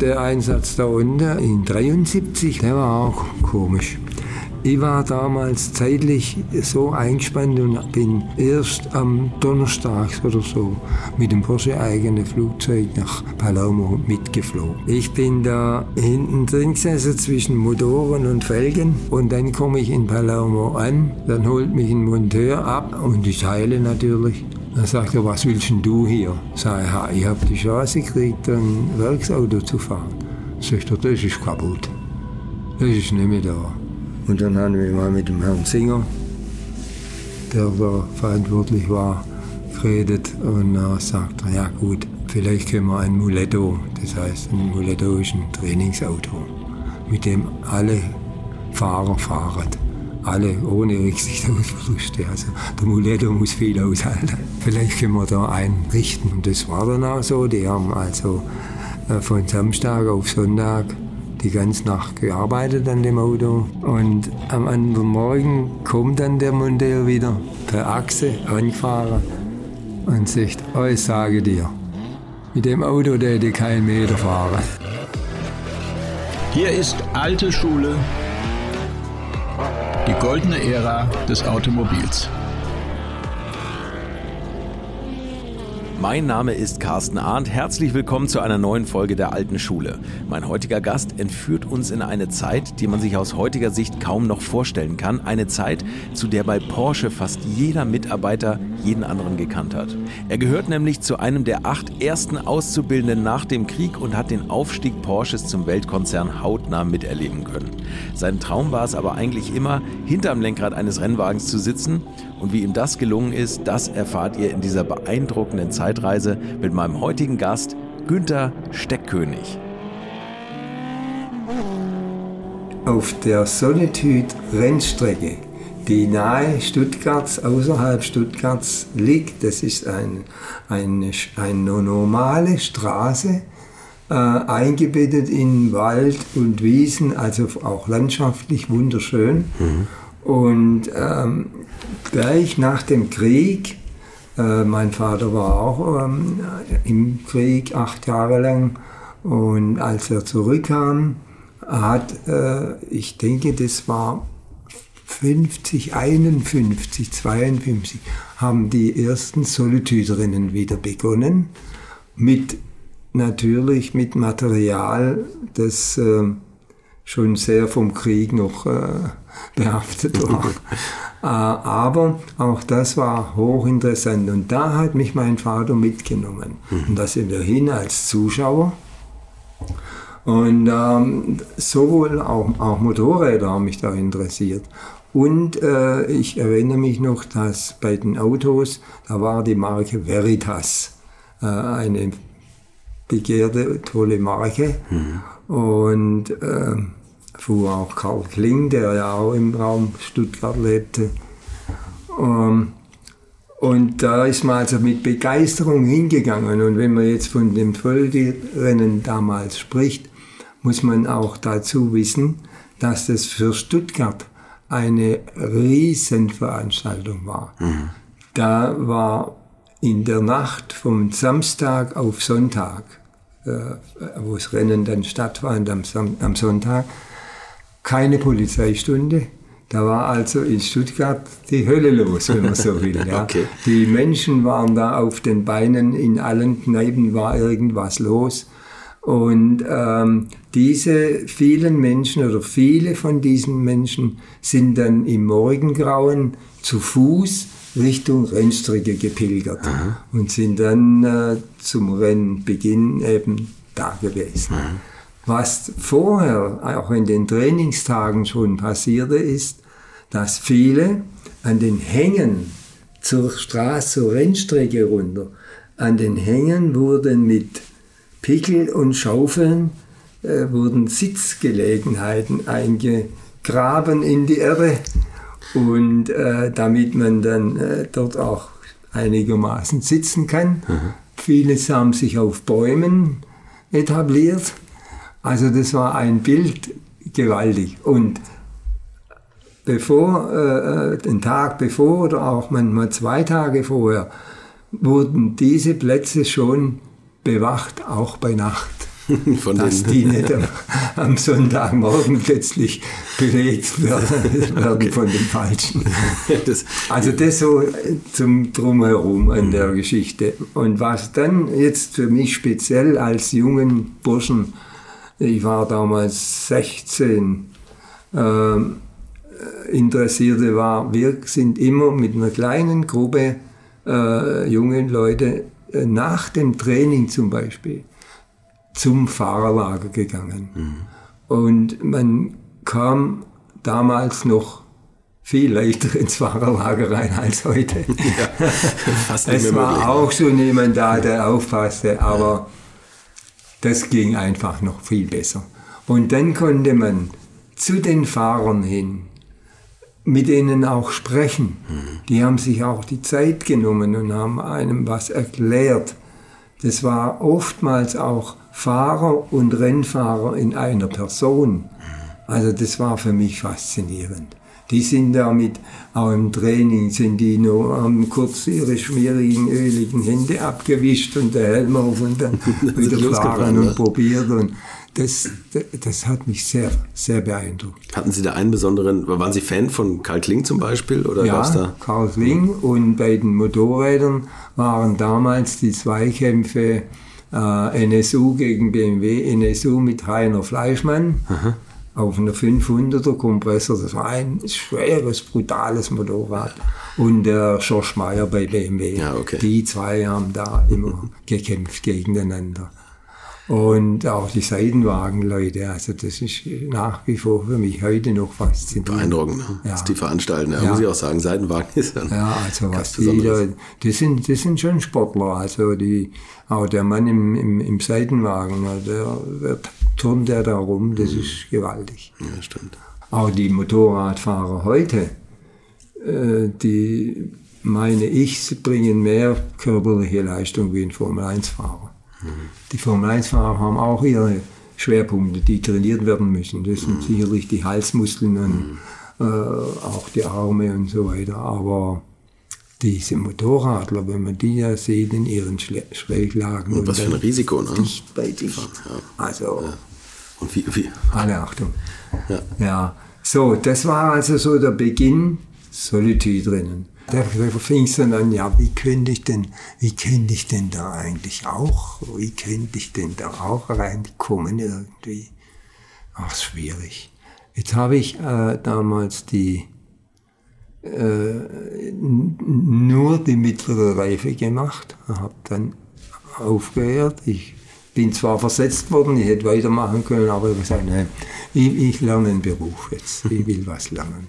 der Einsatz da unten in 73, der war auch komisch. Ich war damals zeitlich so eingespannt und bin erst am Donnerstag oder so mit dem Porsche eigenen Flugzeug nach Palermo mitgeflogen. Ich bin da hinten drin gesessen zwischen Motoren und Felgen und dann komme ich in Palermo an, dann holt mich ein Monteur ab und die Teile natürlich. Dann sagt er, was willst denn du hier? Sag ich, ich habe die Chance gekriegt, ein Werksauto zu fahren. Sagt er, das ist kaputt. Das ist nicht mehr da. Und dann haben wir mal mit dem Herrn Singer, der da verantwortlich war, geredet und dann sagt er, ja gut, vielleicht können wir ein Muletto, das heißt ein Muletto ist ein Trainingsauto, mit dem alle Fahrer fahren. Alle ohne Rücksicht auf Verluste. Also der Muletto muss viel aushalten. Vielleicht können wir da einrichten. Und das war dann auch so. Die haben also äh, von Samstag auf Sonntag die ganze Nacht gearbeitet an dem Auto. Und am anderen Morgen kommt dann der Monteur wieder per Achse angefahren und sagt, oh, ich sage dir, mit dem Auto der hätte keinen Meter fahren. Hier ist alte Schule, die goldene Ära des Automobils. Mein Name ist Carsten Arndt. Herzlich willkommen zu einer neuen Folge der Alten Schule. Mein heutiger Gast entführt uns in eine Zeit, die man sich aus heutiger Sicht kaum noch vorstellen kann. Eine Zeit, zu der bei Porsche fast jeder Mitarbeiter jeden anderen gekannt hat. Er gehört nämlich zu einem der acht ersten Auszubildenden nach dem Krieg und hat den Aufstieg Porsches zum Weltkonzern hautnah miterleben können. Sein Traum war es aber eigentlich immer, hinterm Lenkrad eines Rennwagens zu sitzen. Und wie ihm das gelungen ist, das erfahrt ihr in dieser beeindruckenden Zeit Zeitreise mit meinem heutigen Gast Günther Steckkönig. Auf der Solitude Rennstrecke, die nahe Stuttgarts, außerhalb Stuttgarts liegt, das ist ein, eine, eine normale Straße, äh, eingebettet in Wald und Wiesen, also auch landschaftlich wunderschön. Mhm. Und ähm, gleich nach dem Krieg äh, mein Vater war auch ähm, im Krieg acht Jahre lang und als er zurückkam, hat, äh, ich denke, das war 50, 51, 52, haben die ersten Solitüderinnen wieder begonnen, mit natürlich mit Material, das äh, schon sehr vom Krieg noch äh, behaftet war. Äh, aber auch das war hochinteressant. Und da hat mich mein Vater mitgenommen. Mhm. Und da sind wir hin als Zuschauer. Und ähm, sowohl auch, auch Motorräder haben mich da interessiert. Und äh, ich erinnere mich noch, dass bei den Autos, da war die Marke Veritas, äh, eine begehrte, tolle Marke. Mhm. Und äh, fuhr auch Karl Kling, der ja auch im Raum Stuttgart lebte. Ähm, und da ist man also mit Begeisterung hingegangen. Und wenn man jetzt von dem Folgerennen damals spricht, muss man auch dazu wissen, dass das für Stuttgart eine Riesenveranstaltung war. Mhm. Da war in der Nacht vom Samstag auf Sonntag, äh, wo das Rennen dann stattfand am, am Sonntag, keine Polizeistunde. Da war also in Stuttgart die Hölle los, wenn man so will. Ja. okay. Die Menschen waren da auf den Beinen, in allen Kneipen war irgendwas los. Und ähm, diese vielen Menschen oder viele von diesen Menschen sind dann im Morgengrauen zu Fuß Richtung Rennstrecke gepilgert Aha. und sind dann äh, zum Rennbeginn eben da gewesen. Aha. Was vorher, auch in den Trainingstagen schon passierte, ist, dass viele an den Hängen zur Straße, zur Rennstrecke runter, an den Hängen wurden mit Pickel und Schaufeln äh, wurden Sitzgelegenheiten eingegraben in die Erde und äh, damit man dann äh, dort auch einigermaßen sitzen kann. Mhm. Viele haben sich auf Bäumen etabliert also das war ein Bild gewaltig. Und bevor, äh, äh, den Tag bevor oder auch manchmal zwei Tage vorher, wurden diese Plätze schon bewacht, auch bei Nacht. Von dass die nicht am, am, Sonntagmorgen plötzlich belegt werden, okay. von den Falschen. Das, also das so zum Drumherum an der Geschichte. Und was dann jetzt für mich speziell als jungen Burschen, ich war damals 16, äh, interessierte war, wir sind immer mit einer kleinen Gruppe äh, jungen Leute nach dem Training zum Beispiel zum Fahrerlager gegangen. Mhm. Und man kam damals noch viel leichter ins Fahrerlager rein als heute. Ja, es war möglich. auch so jemand da, der aufpasste, aber ja. das ging einfach noch viel besser. Und dann konnte man zu den Fahrern hin mit denen auch sprechen. Die haben sich auch die Zeit genommen und haben einem was erklärt. Das war oftmals auch Fahrer und Rennfahrer in einer Person. Also das war für mich faszinierend. Die sind damit, auch im Training, sind die nur, haben kurz ihre schmierigen, öligen Hände abgewischt und der Helm auf und dann wieder fahren und probiert. Und das, das hat mich sehr, sehr beeindruckt. Hatten Sie da einen besonderen, waren Sie Fan von Karl Kling zum Beispiel? Oder ja, da? Karl Kling und bei den Motorrädern waren damals die Zweikämpfe äh, NSU gegen BMW, NSU mit Heiner Fleischmann. Aha. Auf einer 500er Kompressor, das war ein schweres, brutales Motorrad. Und der Schorsch Meyer bei BMW. Ja, okay. Die zwei haben da immer gekämpft gegeneinander. Und auch die Seitenwagenleute, also das ist nach wie vor für mich heute noch faszinierend. Beeindruckend, ne? Ja. die veranstalten, ja, ja. muss ich auch sagen, Seitenwagen ist dann Ja, also was die da, das sind, das sind schon Sportler, also die, auch der Mann im, im, im Seitenwagen, der, der turnt der da rum, das mhm. ist gewaltig. Ja, stimmt. Auch die Motorradfahrer heute, äh, die meine ich, sie bringen mehr körperliche Leistung wie ein Formel-1-Fahrer. Die Formel-1-Fahrer haben auch ihre Schwerpunkte, die trainiert werden müssen. Das sind sicherlich die Halsmuskeln und äh, auch die Arme und so weiter. Aber diese Motorradler, wenn man die ja sieht in ihren Schräglagen. Und, und was für ein Risiko, ne? Dicht bei dicht. Ja. Also. Ja. Und wie, wie? Alle Achtung. Ja. ja. So, das war also so der Beginn Solitude drinnen. Da fing es dann an, ja, wie könnte ich denn, wie könnte ich denn da eigentlich auch, wie könnte ich denn da auch reinkommen irgendwie? Ach, schwierig. Jetzt habe ich äh, damals die, äh, nur die mittlere Reife gemacht, habe dann aufgehört. Ich bin zwar versetzt worden, ich hätte weitermachen können, aber ich habe gesagt, nein, ich, ich lerne einen Beruf jetzt, ich will was lernen.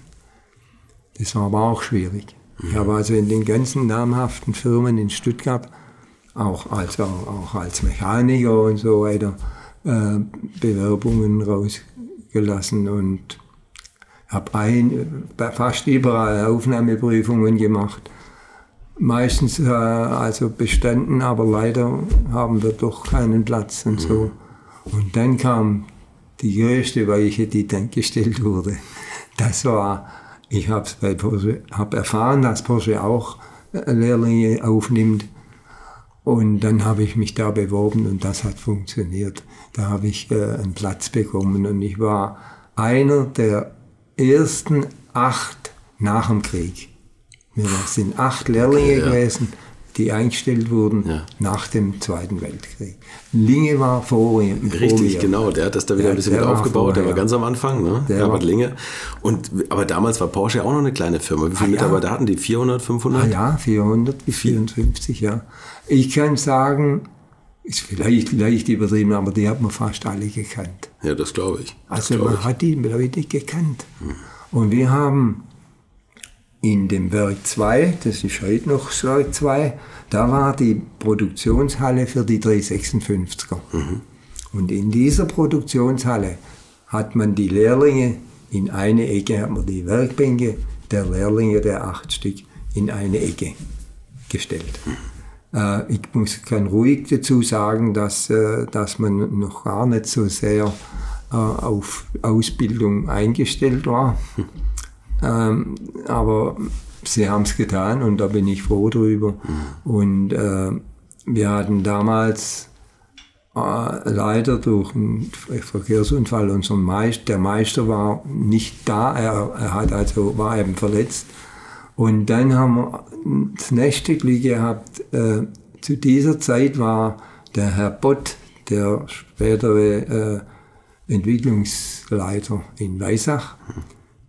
Das war aber auch schwierig. Ich habe also in den ganzen namhaften Firmen in Stuttgart, auch als, auch, als Mechaniker und so weiter, äh, Bewerbungen rausgelassen und habe ein, fast überall Aufnahmeprüfungen gemacht. Meistens äh, also bestanden, aber leider haben wir doch keinen Platz und so. Und dann kam die größte Weiche, die dann gestellt wurde. Das war ich habe hab erfahren, dass Porsche auch äh, Lehrlinge aufnimmt. Und dann habe ich mich da beworben und das hat funktioniert. Da habe ich äh, einen Platz bekommen und ich war einer der ersten acht nach dem Krieg. Wir sind acht Lehrlinge okay, ja. gewesen die eingestellt wurden ja. nach dem Zweiten Weltkrieg. Linge war vor ihm. Richtig, vor genau. Der hat das da wieder ja, ein bisschen wieder aufgebaut. Vorher, der war ganz am Anfang, ne? Der Herbert Linge. Und, aber damals war Porsche auch noch eine kleine Firma. Wie viele ah, Mitarbeiter ja. hatten die? 400, 500? Ah, ja, 400 bis 54, ja. Ich kann sagen, ist vielleicht leicht übertrieben, aber die hat man fast alle gekannt. Ja, das glaube ich. Das also man ich. hat die Leute gekannt. Hm. Und wir haben in dem Werk 2, das ist heute noch das Werk 2, da war die Produktionshalle für die 356er. Mhm. Und in dieser Produktionshalle hat man die Lehrlinge in eine Ecke, hat man die Werkbänke der Lehrlinge, der acht Stück, in eine Ecke gestellt. Mhm. Äh, ich muss, kann ruhig dazu sagen, dass, äh, dass man noch gar nicht so sehr äh, auf Ausbildung eingestellt war. Mhm. Ähm, aber sie haben es getan und da bin ich froh drüber. Mhm. Und äh, wir hatten damals äh, leider durch einen Verkehrsunfall unser Meister, der Meister war nicht da, er, er hat also, war eben verletzt. Und dann haben wir das nächste Glück gehabt, äh, zu dieser Zeit war der Herr Bott, der spätere äh, Entwicklungsleiter in Weissach,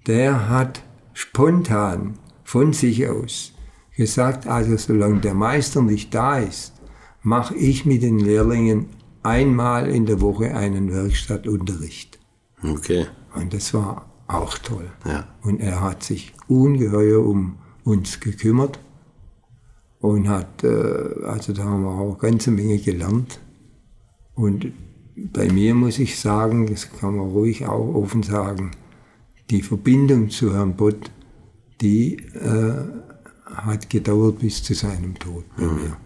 der hat spontan von sich aus gesagt, also solange der Meister nicht da ist, mache ich mit den Lehrlingen einmal in der Woche einen Werkstattunterricht. Okay. Und das war auch toll. Ja. Und er hat sich ungeheuer um uns gekümmert und hat, äh, also da haben wir auch eine ganze Menge gelernt. Und bei mir muss ich sagen, das kann man ruhig auch offen sagen, die Verbindung zu Herrn Bott, die äh, hat gedauert bis zu seinem Tod bei Mhm. mir.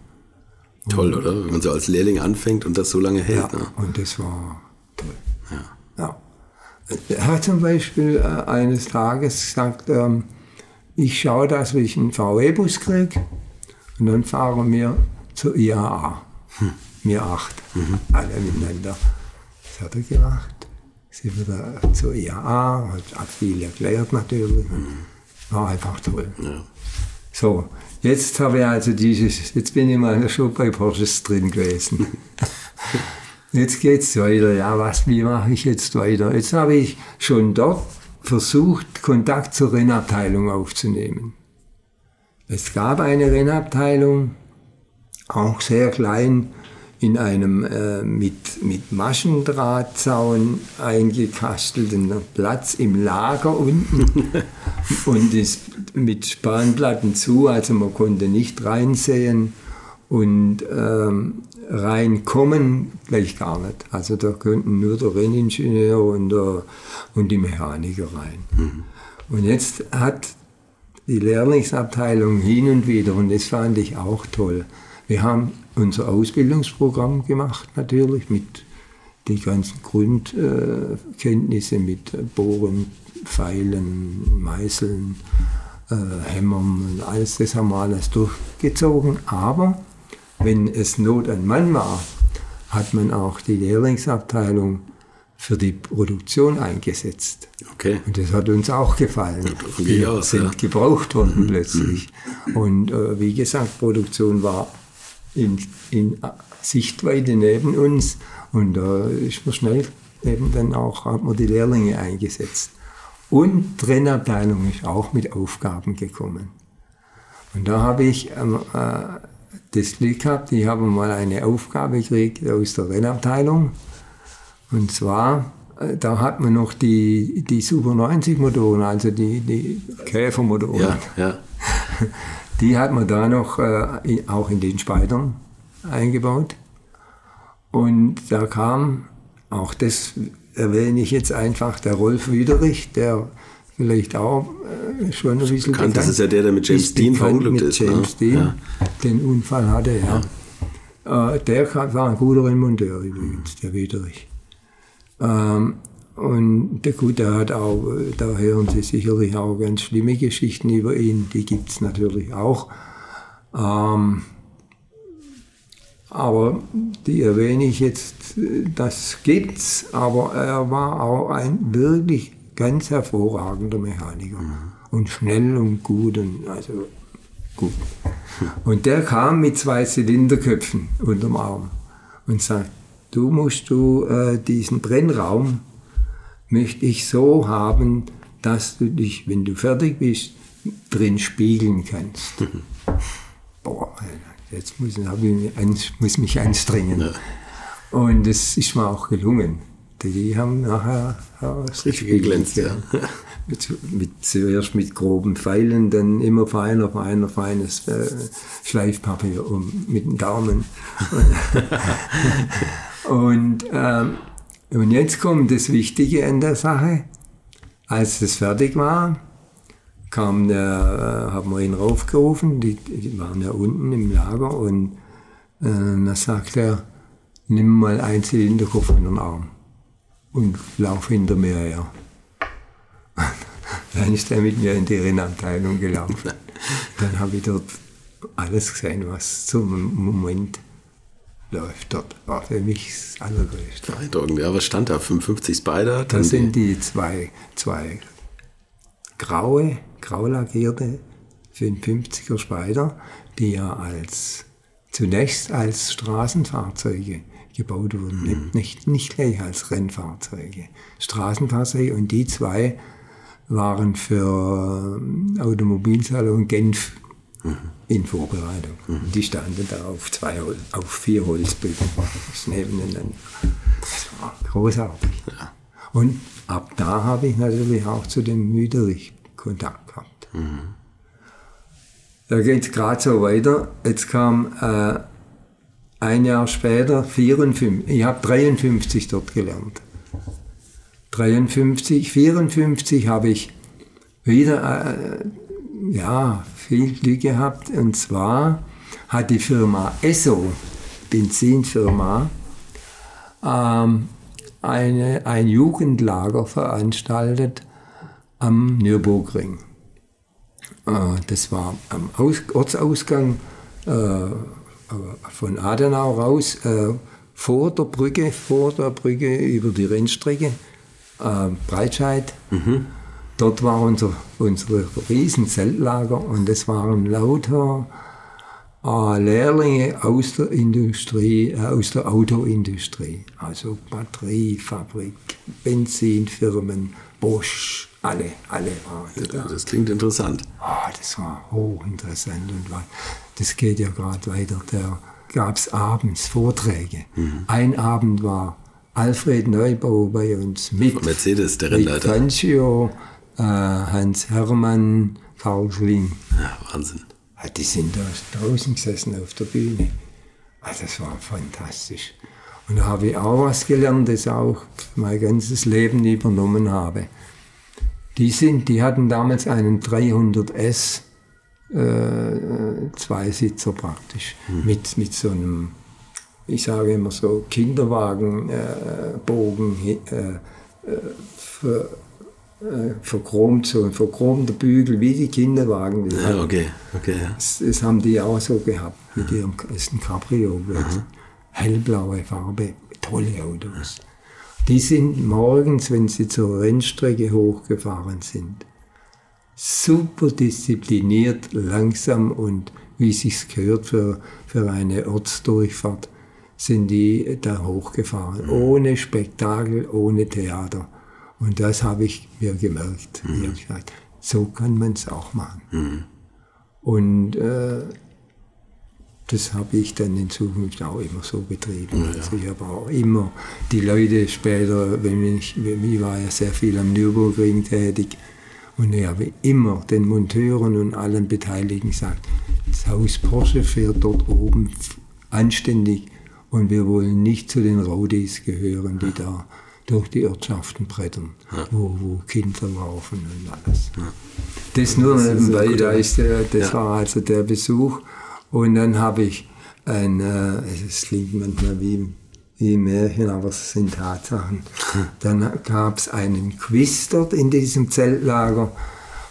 Toll, oder? Wenn man so als Lehrling anfängt und das so lange hält. Ja, Ne? und das war toll. Ja. Er hat zum Beispiel äh, eines Tages gesagt, ähm, ich schaue, dass ich einen VW-Bus kriege und dann fahren wir zur IAA. Wir acht, alle miteinander. Das hat er gemacht. Sind wir da zur IAA, hat, viel erklärt natürlich. War einfach toll. So, jetzt habe ich also dieses, jetzt bin ich mal schon bei Porsches drin gewesen. Jetzt geht's weiter. Ja, was, wie mache ich jetzt weiter? Jetzt habe ich schon dort versucht, Kontakt zur Rennabteilung aufzunehmen. Es gab eine Rennabteilung, auch sehr klein, in einem äh, mit, mit Maschendrahtzaun eingekastelten Platz im Lager unten und ist mit Spanplatten zu, also man konnte nicht reinsehen und ähm, reinkommen gleich gar nicht. Also da könnten nur der Renningenieur und, der, und die Mechaniker rein. Und jetzt hat die Lehrlingsabteilung hin und wieder, und das fand ich auch toll, wir haben unser Ausbildungsprogramm gemacht natürlich mit die ganzen Grundkenntnisse mit Bohren, Pfeilen, Meißeln, äh, Hämmern und alles, das haben wir alles durchgezogen. Aber wenn es Not an Mann war, hat man auch die Lehrlingsabteilung für die Produktion eingesetzt. Okay. Und das hat uns auch gefallen. Wir sind ja. gebraucht worden plötzlich. Und äh, wie gesagt, Produktion war in, in Sichtweite neben uns und da ist man schnell eben dann auch, hat man die Lehrlinge eingesetzt. Und Trennabteilung ist auch mit Aufgaben gekommen. Und da habe ich ähm, äh, das Glück gehabt, ich habe mal eine Aufgabe gekriegt aus der Rennabteilung. Und zwar, äh, da hat man noch die, die Super 90 Motoren, also die, die Käfermotoren. Ja, ja. Die hat man da noch äh, auch in den Speidern eingebaut. Und da kam, auch das erwähne ich jetzt einfach, der Rolf Widerich, der vielleicht auch äh, schon ein bisschen Bekannt, das bekannt ist ja der, der mit James ist Dean verunglückt ist, ne? James Dean Ja. den Unfall hatte, ja. Äh, der war ein guter Rennmonteur übrigens, der Widerich. Ähm, und der gut, der hat auch, da hören Sie sicherlich auch ganz schlimme Geschichten über ihn, die gibt es natürlich auch. Ähm, aber die erwähne ich jetzt, das gibt's, aber er war auch ein wirklich ganz hervorragender Mechaniker. Und schnell und gut und also gut. Und der kam mit zwei Zylinderköpfen unterm Arm und sagt, du musst du äh, diesen Brennraum möchte ich so haben, dass du dich, wenn du fertig bist, drin spiegeln kannst. Boah, jetzt muss, ich muss mich anstrengen. Und es ist mir auch gelungen. Die haben nachher Richtig geglänzt, ja. Mit, mit, zuerst mit groben Pfeilen, dann immer feiner, feiner, feines äh, Schleifpapier um, mit dem Daumen. und, ähm, und jetzt kommt das Wichtige an der Sache. Als das fertig war, kam der, äh, haben wir ihn raufgerufen, die, die waren ja unten im Lager und äh, da sagt er, nimm mal einen Zylinderkopf in den Arm und lauf hinter mir her. Dann ist er mit mir in die Rennabteilung gelaufen. Dann habe ich dort alles gesehen, was zum Moment läuft dort. War für mich das Allergrößte. Beeindruckend. Ja, was stand da? 55 Spider? Das sind die zwei, zwei graue, grau lackierte 55er Spider, die ja als zunächst als Straßenfahrzeuge gebaut wurden, nicht, nicht, nicht gleich als Rennfahrzeuge. Straßenfahrzeuge und die zwei waren für ähm, Automobilsalon Genf in Vorbereitung. Die standen da auf, zwei, auf vier praktisch nebeneinander. Das war großartig. Und ab da habe ich natürlich auch zu dem Müderich Kontakt gehabt. Da geht es gerade so weiter. Jetzt kam äh, ein Jahr später, 54, ich habe 53 dort gelernt. 53, 54 habe ich wieder äh, ja, viel Glück gehabt. Und zwar hat die Firma Esso, Benzinfirma, ähm, eine, ein Jugendlager veranstaltet am Nürburgring. Äh, das war am Aus Ortsausgang äh, von Adenau raus, äh, vor der Brücke, vor der Brücke über die Rennstrecke, äh, Breitscheid. Dort war unser, unser riesen Zeltlager und es waren lauter äh, Lehrlinge aus der Industrie, äh, aus der Autoindustrie, also Batteriefabrik, Benzinfirmen, Bosch, alle, alle waren da. Das klingt interessant. Ah, das war hochinteressant und das geht ja gerade weiter. Da gab es abends Vorträge. Ein Abend war Alfred Neubau bei uns mit Mercedes, der Rennleiter. Fangio, äh, Hans Hermann, Karl Schling. Ja, Wahnsinn. Ah, Die sind da draußen gesessen auf der Bühne. Ah, das war fantastisch. Und da habe ich auch was gelernt, das auch mein ganzes Leben übernommen habe. Die, sind, die hatten damals einen 300S äh, Zweisitzer praktisch, mit, mit so einem, ich sage immer so, Kinderwagenbogen, äh, Bogen, äh, äh, äh, verchromt, so ein verchromter Bügel, wie die Kinderwagen. Die Ja, okay, okay, ja. das, das haben die auch so gehabt mit ihrem ein Cabrio. Hellblaue Farbe, tolle Autos. Die sind morgens, wenn sie zur Rennstrecke hochgefahren sind, super diszipliniert, langsam und wie sich's gehört für, für eine Ortsdurchfahrt, sind die da hochgefahren. Ohne Spektakel, ohne Theater. Und das habe ich mir gemerkt. Ich habe gesagt, so kann man es auch machen. Und äh, das habe ich dann in Zukunft auch immer so betrieben. Also ich habe auch immer die Leute später, wenn ich, ich war ja sehr viel am Nürburgring tätig, und ich habe immer den Monteuren und allen Beteiligten gesagt, das Haus Porsche fährt dort oben anständig und wir wollen nicht zu den Rowdies gehören, die da durch die Ortschaften brettern, wo, wo Kinder laufen und alles. Das nur nebenbei, da ist der, das Ja. war also der Besuch. Und dann habe ich ein, äh, es klingt manchmal wie, wie Märchen, aber es sind Tatsachen. Dann gab es einen Quiz dort in diesem Zeltlager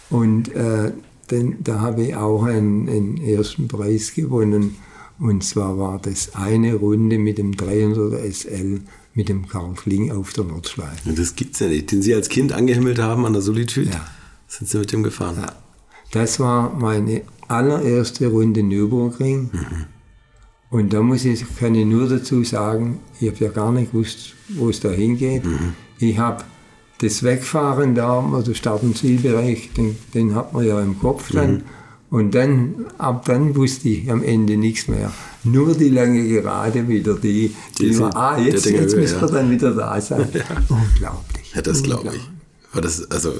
und äh, den, da habe ich auch einen, einen ersten Preis gewonnen. Und zwar war das eine Runde mit dem 300 SL mit dem Karl Kling auf der Nordschleife. Ja, Das gibt's ja nicht. Den Sie als Kind angehimmelt haben an der Solitude, Ja. sind Sie mit dem gefahren. Ja. Das war meine allererste Runde Nürburgring. Und da muss ich, kann ich nur dazu sagen, ich habe ja gar nicht gewusst, wo es da hingeht. Ich habe das Wegfahren da, also Start- und Zielbereich, den, den hat man ja im Kopf dann. Und dann, ab dann wusste ich am Ende nichts mehr. Nur die lange Gerade wieder, die, die, Die war, ah, jetzt, jetzt Höhe, müssen wir ja. dann wieder da sein. Unglaublich. Ja, das glaube ich. Aber das, also,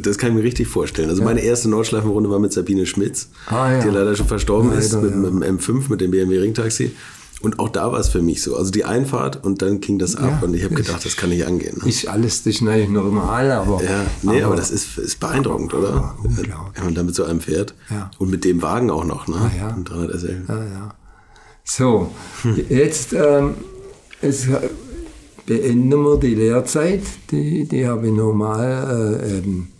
das kann ich mir richtig vorstellen. Also meine erste Nordschleifenrunde war mit Sabine Schmitz, Ah, ja. die leider schon verstorben ist, Leider, mit, ja. mit dem M5, mit dem BMW Ringtaxi. Und auch da war es für mich so. Also die Einfahrt und dann ging das ab Ja, und ich habe gedacht, das kann nicht angehen. Ne? Ist alles, ist natürlich normal, aber. Ja, nee, aber, das ist, ist beeindruckend, oder? aber unglaublich. Wenn man damit so einem fährt. Ja. Und mit dem Wagen auch noch, ne? Ah, ja. Ein 300 SL. Ja, ja. So, jetzt ähm, es, beenden wir die Lehrzeit. Die, die habe ich normal äh, eben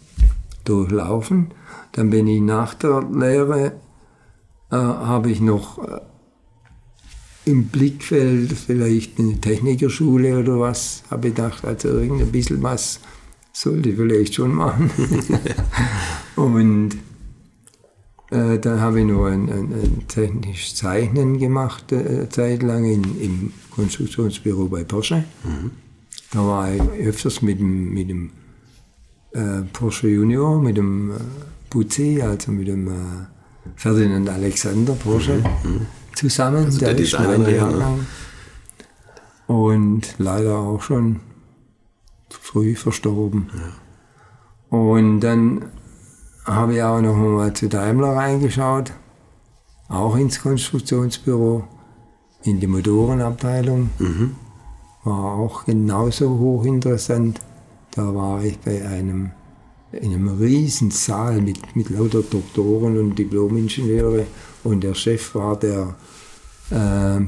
durchlaufen. Dann bin ich nach der Lehre, äh, habe ich noch äh, im Blickfeld vielleicht eine Technikerschule oder was. Habe ich gedacht, also irgendein bisschen was sollte ich vielleicht schon machen. und äh, dann habe ich noch ein, ein, ein technisches Zeichnen gemacht, äh, eine Zeit lang in, im Konstruktionsbüro bei Porsche. Da war ich öfters mit dem, mit dem äh, Porsche Junior, mit dem äh, Buzzi, also mit dem äh, Ferdinand Alexander Porsche zusammen. Also der ist Designer ne? Jahrgang. Und leider auch schon früh verstorben. Und dann habe ich auch noch mal zu Daimler reingeschaut, auch ins Konstruktionsbüro, in die Motorenabteilung. War auch genauso hochinteressant. Da war ich bei einem, in einem riesen Saal mit, mit lauter Doktoren und Diplomingenieure und der Chef war der, äh,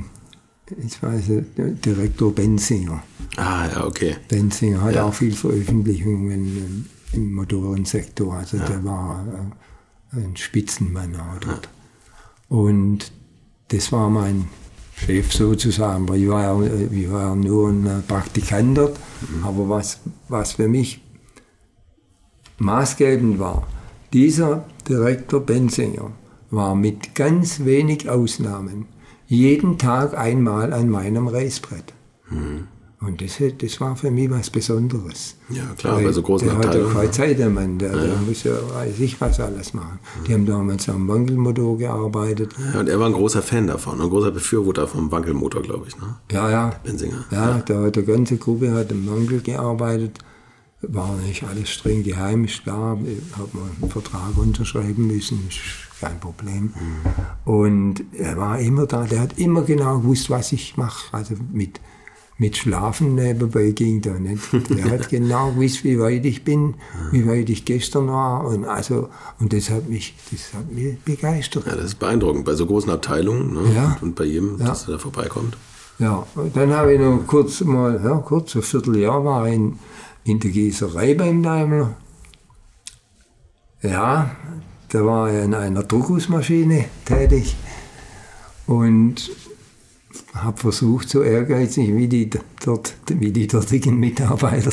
ich weiß nicht, Direktor Benzinger. Ah, ja, okay. Benzinger hat Ja. auch viel Veröffentlichungen im Motorensektor. Also der war äh, ein Spitzenmann auch dort. Und das war mein Chef sozusagen. Ich war, ja, äh, ich war ja nur ein äh, Praktikant dort. Aber was, was für mich maßgebend war, dieser Direktor Benzinger war mit ganz wenig Ausnahmen jeden Tag einmal an meinem Reißbrett. Und das, das war für mich was Besonderes. Ja, klar, Weil bei so großen der hat ja Abteilungen. keine Zeit, der Mann. Der, der muss ja weiß ich was alles machen. Die haben damals am Wankelmotor gearbeitet. Ja, und er war ein großer Fan davon, ein großer Befürworter vom Wankelmotor, glaube ich. Ne? Ja, ja. Benzinger. Ja, da hat die ganze Gruppe hat im Wankel gearbeitet. War nicht alles streng geheim, ist klar. Hat man einen Vertrag unterschreiben müssen, ist kein Problem. Und er war immer da, der hat immer genau gewusst, was ich mache. Also mit, mit Schlafen nebenbei ging da nicht. Der hat genau gewusst, wie weit ich bin, wie weit ich gestern war. Und, also, und das hat mich, das hat mich begeistert. Ja, das ist beeindruckend. Bei so großen Abteilungen ne? Ja. und bei jedem, Ja. dass er da vorbeikommt. Ja, und dann habe ich noch kurz mal, ja, kurz, ein Vierteljahr war ich in, in der Gießerei beim Daimler. Ja, da war ich in einer Druckgussmaschine tätig und habe versucht, so ehrgeizig wie die, dort, wie die dortigen Mitarbeiter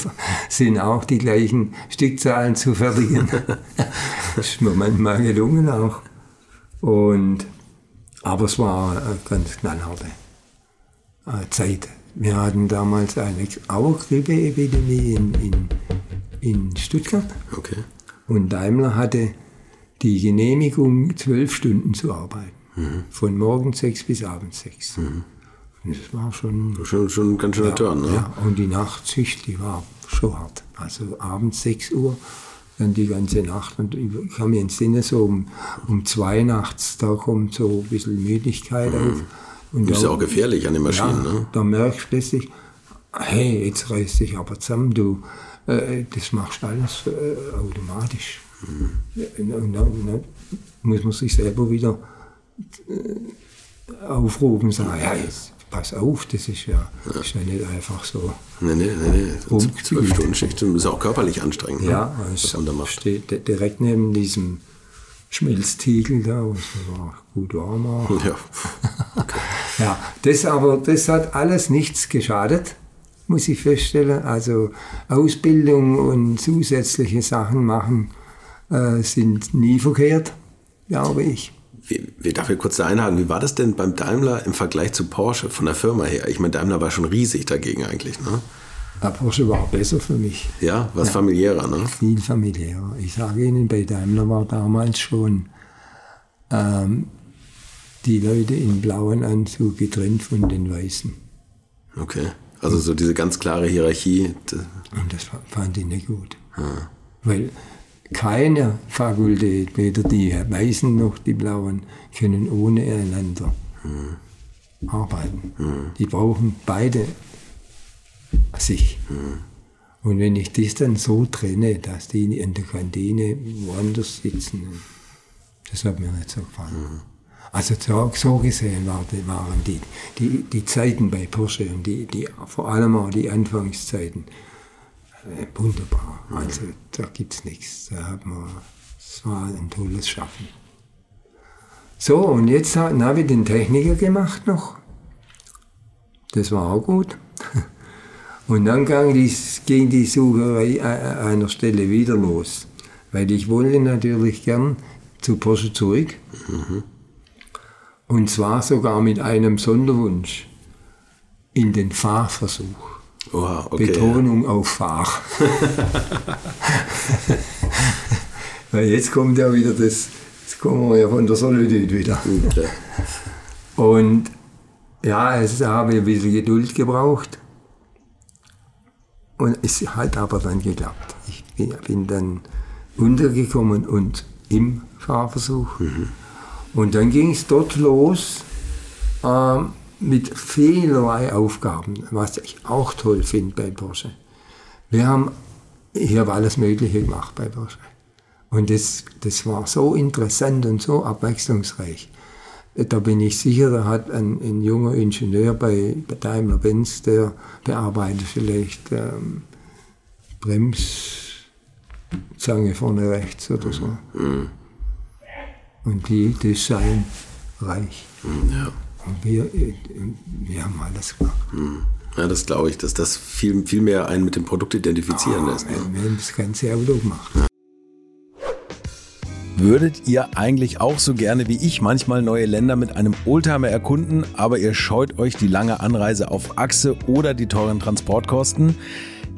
sind, auch die gleichen Stückzahlen zu fertigen. das ist mir manchmal gelungen auch. Und, aber es war eine ganz knallharte äh, Zeit. Wir hatten damals eine Auergrippeepidemie in, in, in Stuttgart Okay. und Daimler hatte die Genehmigung, zwölf Stunden zu arbeiten. Von morgens sechs bis abends sechs. Und das war schon. Schon, schon ein ganz schöner Turn, ne? Ja, und die Nachtschicht, die war schon hart. Also abends 6 Uhr, dann die ganze Nacht. Und ich kann mir entsinnen, so um, um zwei nachts, da kommt so ein bisschen Müdigkeit auf. Und Ist da- ja auch gefährlich an den Maschinen, ja, ne? Da merkst du plötzlich, hey, jetzt reißt dich aber zusammen, du, äh, das machst du alles äh, automatisch. Und muss man sich selber wieder äh, aufrufen, sagen, ja, jetzt pass auf, das ist ja, das ist ja nicht einfach so. Nee, nee. Rumgespielt. Zwölf Stunden Schicht das ist auch körperlich anstrengend, ne? Ja, was es man da macht. steht di- direkt neben diesem Schmelztiegel da, wo es war gut warm war. Ja. Ja, das aber, das hat alles nichts geschadet, muss ich feststellen. Also Ausbildung und zusätzliche Sachen machen äh, sind nie verkehrt, glaube ich. Wie, wie, darf ich kurz da einhaken? Wie war das denn beim Daimler im Vergleich zu Porsche von der Firma her? Ich meine, Daimler war schon riesig dagegen eigentlich, ne? Aber Porsche war besser für mich, Ja, was familiärer, ne? viel familiärer. Ich sage Ihnen, bei Daimler war damals schon ähm, die Leute in blauen Anzug getrennt von den Weißen. Okay. Also so diese ganz klare Hierarchie. Und das fa- fand ich nicht gut. Weil keine Fakultät, weder die Weißen noch die Blauen, können ohne einander arbeiten. Die brauchen beide sich. Und wenn ich das dann so trenne, dass die in der Kantine woanders sitzen, das hat mir nicht so gefallen. Also so, so gesehen waren die, die, die Zeiten bei Porsche und die, die, vor allem auch die Anfangszeiten wunderbar. Also da gibt es nichts. Da hat man, es war ein tolles Schaffen. So, und jetzt habe ich den Techniker gemacht noch. Das war auch gut. Und dann ging die, ging die Sucherei an einer Stelle wieder los. Weil ich wollte natürlich gern zu Porsche zurück. Mhm. Und zwar sogar mit einem Sonderwunsch. In den Fahrversuch. Oha, okay, Betonung ja. auf Fahr. Weil jetzt kommt ja wieder das, jetzt kommen wir ja von der Solitude wieder. Okay. Und ja, es habe ein bisschen Geduld gebraucht. Und es hat aber dann geklappt. Ich bin, bin dann untergekommen und im Fahrversuch. Mhm. Und dann ging es dort los äh, mit vielerlei Aufgaben, was ich auch toll finde bei Porsche. Wir haben hier alles Mögliche gemacht bei Porsche. Und das, das war so interessant und so abwechslungsreich. Da bin ich sicher, da hat ein, ein junger Ingenieur bei, bei Daimler-Benz, der bearbeitet vielleicht ähm, Bremszange vorne rechts oder so. Mhm. Und die Design reich. Mhm, ja. Und wir, äh, wir haben alles gemacht. Mhm. Ja, das glaube ich, dass das viel, viel mehr einen mit dem Produkt identifizieren oh, lässt. Ne? Wir haben das ganze Auto gemacht. Ja. Würdet ihr eigentlich auch so gerne wie ich manchmal neue Länder mit einem Oldtimer erkunden, aber ihr scheut euch die lange Anreise auf Achse oder die teuren Transportkosten?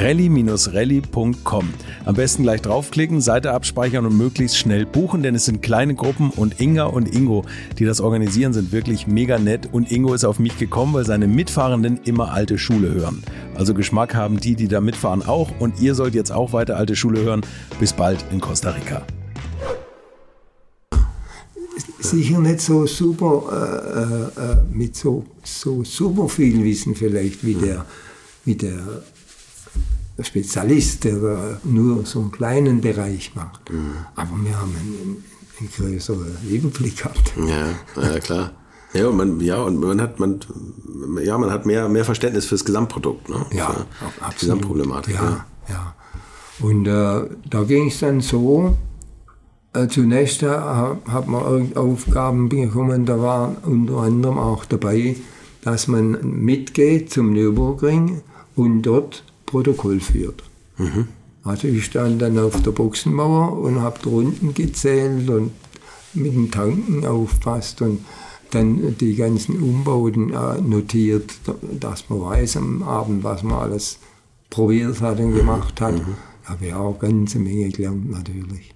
rally-rally.com. Am besten gleich draufklicken, Seite abspeichern und möglichst schnell buchen, denn es sind kleine Gruppen und Inga und Ingo, die das organisieren, sind wirklich mega nett und Ingo ist auf mich gekommen, weil seine Mitfahrenden immer alte Schule hören. Also Geschmack haben die, die da mitfahren auch und ihr sollt jetzt auch weiter alte Schule hören. Bis bald in Costa Rica sicher nicht so super, äh, äh, mit so, so super viel Wissen vielleicht wie der, wie der Spezialist, der nur so einen kleinen Bereich macht. Mhm. Aber wir haben einen, einen größeren Überblick gehabt. Ja, ja klar. Ja, und man, ja, und man hat, man, ja, man hat mehr, mehr Verständnis fürs Gesamtprodukt, ne? Ja, für absolut. Gesamtproblematik. Ja, ja. ja. Und äh, da ging es dann so, äh, zunächst äh, hat man Aufgaben bekommen, da war unter anderem auch dabei, dass man mitgeht zum Nürburgring und dort Protokoll führt. Mhm. Also ich stand dann auf der Boxenmauer und habe Runden gezählt und mit dem Tanken aufpasst und dann die ganzen Umbauten äh, notiert, dass man weiß am Abend, was man alles probiert hat und gemacht hat. Mhm. Habe ich auch eine ganze Menge gelernt natürlich.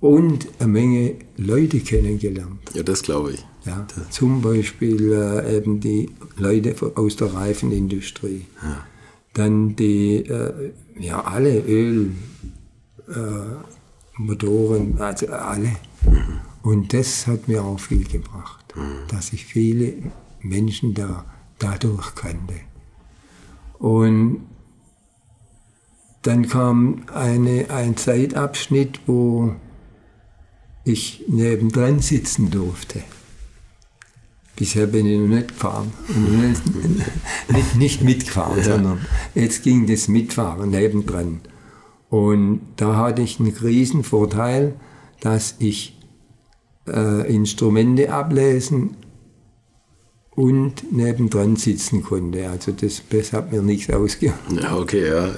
Und eine Menge Leute kennengelernt. Ja, das glaube ich. Ja, zum Beispiel äh, eben die Leute aus der Reifenindustrie. Ja dann die, äh, ja, alle Ölmotoren, äh, also alle. Mhm. Und das hat mir auch viel gebracht, mhm. dass ich viele Menschen da dadurch kannte. Und dann kam eine, ein Zeitabschnitt, wo ich nebendran sitzen durfte. Bisher bin ich noch nicht gefahren. nicht, nicht, mitgefahren, ja. sondern jetzt ging das Mitfahren nebendran. Und da hatte ich einen riesen Vorteil, dass ich äh, Instrumente ablesen und nebendran sitzen konnte. Also das, das hat mir nichts ausgemacht. Ja, okay, ja.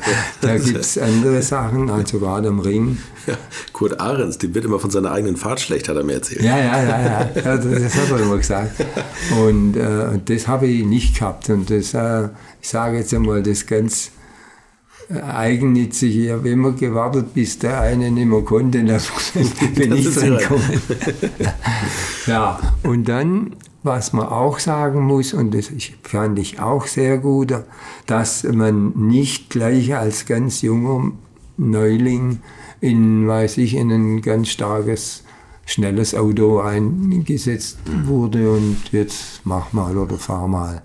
Da gibt es andere Sachen, also gerade am Ring. Ja, Kurt Ahrens, die wird immer von seiner eigenen Fahrt schlecht, hat er mir erzählt. Ja, ja, ja, ja. ja das hat er immer gesagt. Und äh, das habe ich nicht gehabt. Und das, äh, ich sage jetzt einmal, das ganz eigennützig. Ich habe immer gewartet, bis der eine nicht mehr konnte, dann bin ich dran gekommen. ja, und dann was man auch sagen muss, und das fand ich auch sehr gut, dass man nicht gleich als ganz junger Neuling in, weiß ich, in ein ganz starkes, schnelles Auto eingesetzt wurde und jetzt mach mal oder fahr mal.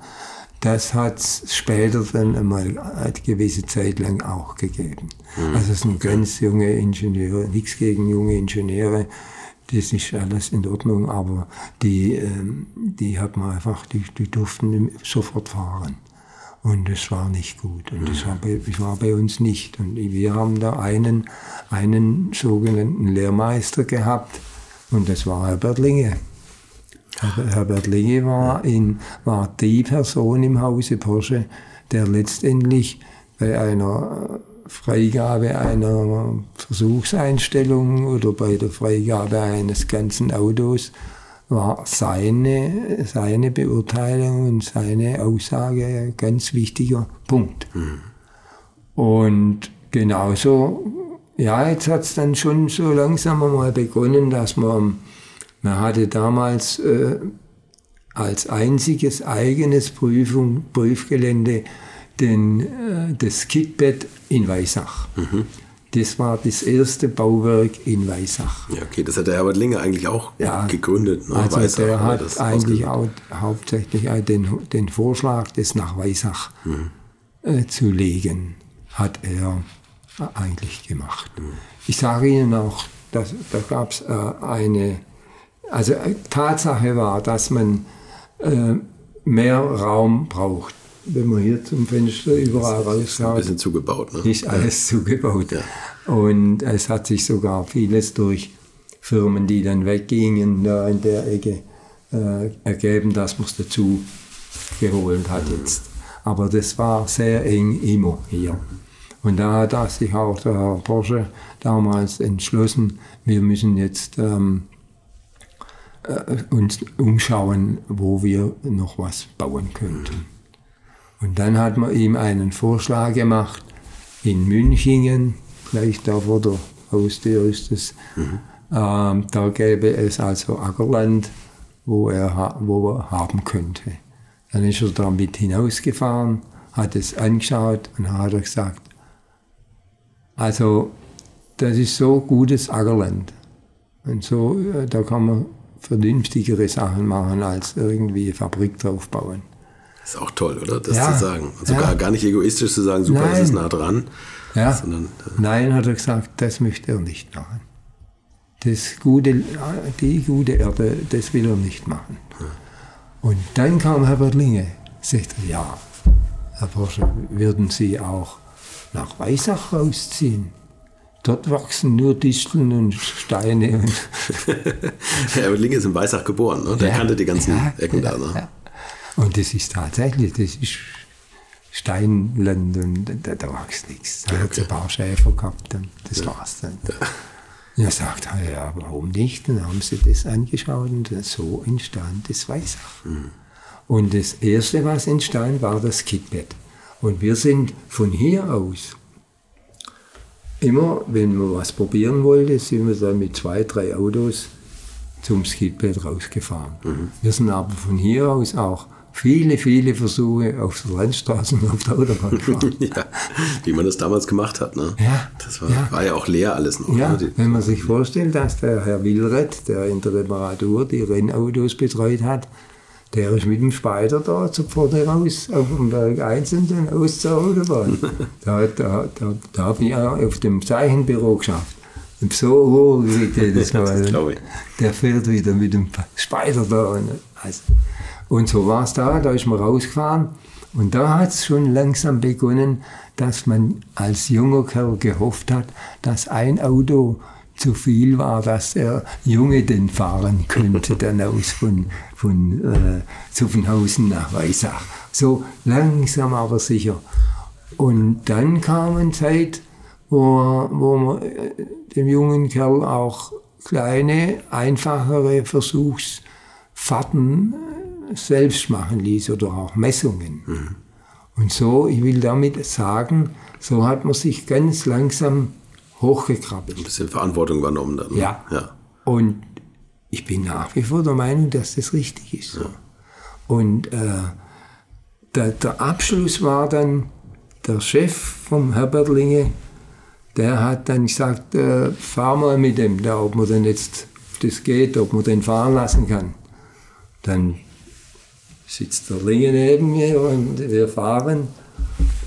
Das hat es später dann einmal eine gewisse Zeit lang auch gegeben. Mhm. Also es sind ganz junge Ingenieure, nichts gegen junge Ingenieure, das ist alles in Ordnung, aber die, ähm, die hat man einfach, die, die durften sofort fahren. Und das war nicht gut. Und das war bei, das war bei uns nicht. Und wir haben da einen, einen sogenannten Lehrmeister gehabt. Und das war Herbert Linge. Herbert Linge war, in, war die Person im Hause Porsche, der letztendlich bei einer Freigabe einer Versuchseinstellung oder bei der Freigabe eines ganzen Autos war seine, seine Beurteilung und seine Aussage ein ganz wichtiger Punkt. Mhm. Und genauso, ja, jetzt hat es dann schon so langsam mal begonnen, dass man, man hatte damals äh, als einziges eigenes Prüfung, Prüfgelände den, äh, das Kitbett in Weissach. Mhm. Das war das erste Bauwerk in Weissach. Ja, okay, das hat der Herbert Linge eigentlich auch ja, gegründet. Ne? Also Weissach, der hat eigentlich auch hauptsächlich den, den Vorschlag, das nach Weissach mhm. äh, zu legen, hat er eigentlich gemacht. Mhm. Ich sage Ihnen auch, dass, da gab es äh, eine, also äh, Tatsache war, dass man äh, mehr Raum braucht wenn man hier zum Fenster überall rausschaut. Ein bisschen zugebaut, ne? Ist alles ja. zugebaut. Ja. Und es hat sich sogar vieles durch Firmen, die dann weggingen, da in der Ecke äh, ergeben, dass man es dazu geholt hat mhm. jetzt. Aber das war sehr eng immer hier. Und da hat sich auch der Herr Porsche damals entschlossen, wir müssen jetzt ähm, äh, uns umschauen, wo wir noch was bauen könnten. Und dann hat man ihm einen Vorschlag gemacht in Münchingen, gleich da vor der Haustür ist es. Mhm. Ähm, da gäbe es also Ackerland, wo er, wo er haben könnte. Dann ist er da mit hinausgefahren, hat es angeschaut und hat er gesagt, also das ist so gutes Ackerland. Und so, äh, da kann man vernünftigere Sachen machen, als irgendwie Fabrik draufbauen. Das ist auch toll, oder? Das ja, zu sagen. Und sogar ja. gar nicht egoistisch zu sagen, super, Nein. das ist nah dran. Ja. Sondern, äh Nein, hat er gesagt, das möchte er nicht machen. Das gute, die gute Erde, das will er nicht machen. Ja. Und dann kam Herbert Linge, sagte, ja, Herr Porsche, würden Sie auch nach Weissach rausziehen? Dort wachsen nur Disteln und Steine. Und Herbert Linge ist in Weissach geboren, ne? der ja, kannte die ganzen Ecken da. Ne? Und das ist tatsächlich, das ist Steinland und da, da wächst nichts. Da hat es ein paar Schäfer gehabt und das ja. war's dann. Ja. er sagt, ja, warum nicht? Dann haben sie das angeschaut und so entstand das Weissach. Mhm. Und das Erste, was entstand, war das Kickbett. Und wir sind von hier aus, immer, wenn man was probieren wollte, sind wir dann mit zwei, drei Autos zum Skidbett rausgefahren. Mhm. Wir sind aber von hier aus auch viele, viele Versuche auf der Landstraße und auf der Autobahn gefahren. ja, wie man das damals gemacht hat. Ne? Ja, das war ja. war ja auch leer alles noch. Ja, ne? wenn man sich vorstellt, dass der Herr Willreth, der in der Reparatur die Rennautos betreut hat, der ist mit dem Spider da zu vorne raus auf dem Berg 1 und dann aus zur Autobahn. da, da, da, da habe ich auch auf dem Zeichenbüro geschafft. so hoch gekriegt jedes Mal. Der fährt wieder mit dem Spider da. Und, also, und so war es da, da ist man rausgefahren. Und da hat es schon langsam begonnen, dass man als junger Kerl gehofft hat, dass ein Auto zu viel war, dass der Junge den fahren könnte, dann aus von, von äh, Zuffenhausen nach Weissach. So langsam aber sicher. Und dann kam eine Zeit, wo, wo man äh, dem jungen Kerl auch kleine, einfachere Versuchsfahrten äh, selbst machen ließ oder auch Messungen. Mhm. Und so, ich will damit sagen, so hat man sich ganz langsam hochgekrabbelt. Ein bisschen Verantwortung übernommen dann. ne? Ja. ja. Und ich bin nach wie vor der Meinung, dass das richtig ist. Und äh, der, der Abschluss war dann, der Chef vom Herbertlinge, der hat dann gesagt, äh, fahr mal mit dem, da, ob man denn jetzt, das geht, ob man den fahren lassen kann. Dann sitzt der Linge neben mir und wir fahren.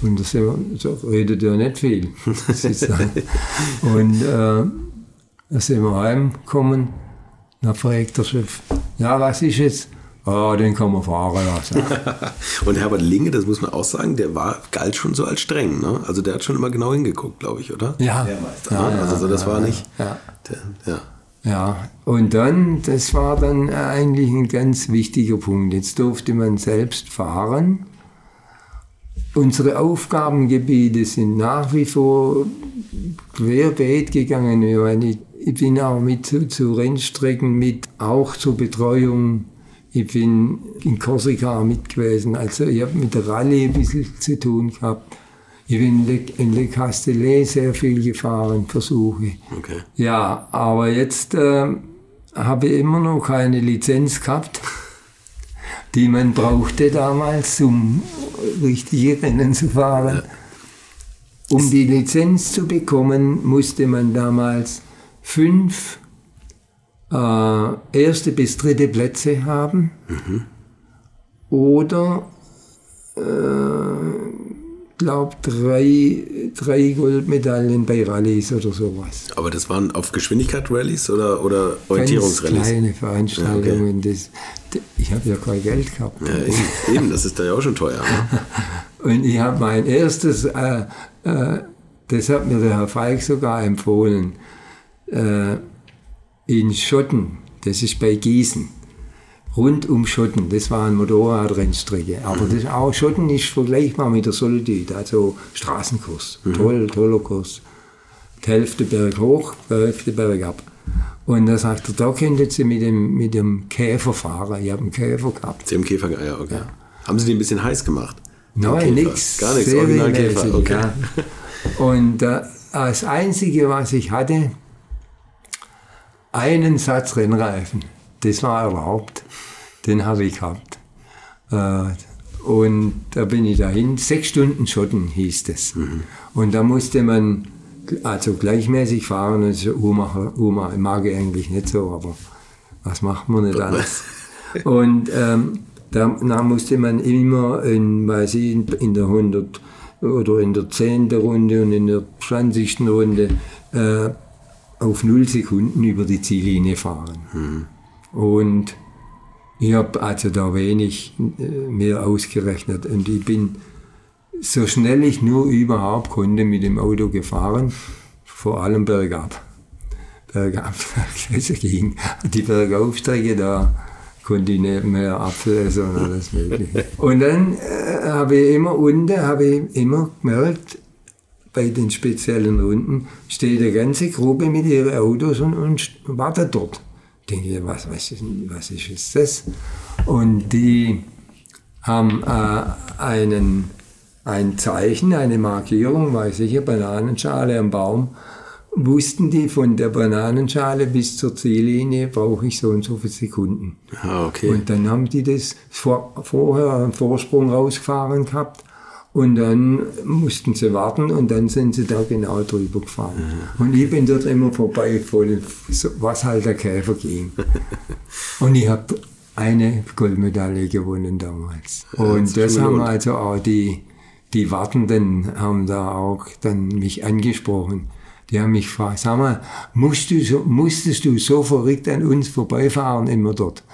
Und da sind wir, so redet ja nicht viel. Und äh, da sind wir heimgekommen. Dann fragt der Chef, ja, was ist jetzt? Ah, den kann man fahren lassen. Und Herbert Linge, das muss man auch sagen, der war, galt schon so als streng. Ne? Also der hat schon immer genau hingeguckt, glaube ich, oder? ja. Ne? also so, das war nicht. Ja. Der, ja. Ja, und dann, das war dann eigentlich ein ganz wichtiger Punkt. Jetzt durfte man selbst fahren. Unsere Aufgabengebiete sind nach wie vor querbeet gegangen. Ich, bin auch mit zu, zu Rennstrecken mit, auch zur Betreuung. Ich bin in Korsika mit gewesen. Also ich habe mit der Rallye ein bisschen zu tun gehabt. Ich bin in Le, in Le Castellet sehr viel gefahren, Versuche. Okay. Ja, aber jetzt äh, habe ich immer noch keine Lizenz gehabt, die man brauchte damals, um richtige Rennen zu fahren. Um die Lizenz zu bekommen, musste man damals fünf äh, erste bis dritte Plätze haben. Oder glaube drei, drei Goldmedaillen bei Rallyes oder sowas. Aber das waren auf Geschwindigkeit-Rallyes oder, oder Ganz Orientierungsrallyes? kleine Veranstaltungen. das, ich habe ja kein Geld gehabt. Ja, eben, eben, das ist da ja auch schon teuer. Ne? Und ich habe mein erstes, äh, äh, das hat mir der Herr Falk sogar empfohlen, äh, in Schotten, das ist bei Gießen, rund um Schotten, das war eine Motorradrennstrecke. Aber das auch Schotten ist vergleichbar mit der Solitude, also Straßenkurs, toll, toller Kurs. Die Hälfte Berg hoch, die Hälfte Berg ab. Und da sagt er, da könntet Sie mit dem, mit dem Käfer fahren. Ich habe einen Käfer gehabt. Sie haben Käfer, ja, okay. Haben Sie den ein bisschen heiß gemacht? Nein, Käfer. nichts. Gar nichts, Originalkäfer, serienmäßig, okay. ja. Und äh, das Einzige, was ich hatte, einen Satz Rennreifen. Das war erlaubt. Den habe ich gehabt. Äh, und da bin ich dahin. Sechs Stunden Schotten hieß es. Und da musste man also gleichmäßig fahren. Das ist ja Uhrmacher, Uhrmacher. Ich mag ich eigentlich nicht so, aber was macht man nicht alles? Und ähm, da, musste man immer in, weiß ich, in, der 100 oder in der 10. Runde und in der 20. Runde äh, auf 0 Sekunden über die Ziellinie fahren. Und ich habe also da wenig äh, mehr ausgerechnet und ich bin so schnell ich nur überhaupt konnte mit dem Auto gefahren, vor allem bergab. Bergab, das ging. Die Bergaufstrecke, da konnte ich nicht mehr Apfel und alles mögliche. Und dann äh, habe ich immer unten, habe ich immer gemerkt, bei den speziellen Runden steht eine ganze Gruppe mit ihren Autos und, und wartet dort. Denke ich, was, was, ist, was ist das? Und die haben äh, einen, ein Zeichen, eine Markierung, weiß ich, eine Bananenschale am Baum. Wussten die, von der Bananenschale bis zur Ziellinie brauche ich so und so viele Sekunden. Ah, okay. Und dann haben die das vor, vorher einen Vorsprung rausgefahren gehabt und dann mussten sie warten und dann sind sie da genau drüber gefahren. Und ich bin dort immer vorbei, voll, was halt der Käfer ging. und ich habe eine Goldmedaille gewonnen damals. Und das das schon haben gelohnt. also auch die, die Wartenden haben da auch dann mich angesprochen. Die haben mich gefragt, sag mal, musst du so, musstest du so verrückt an uns vorbeifahren immer dort,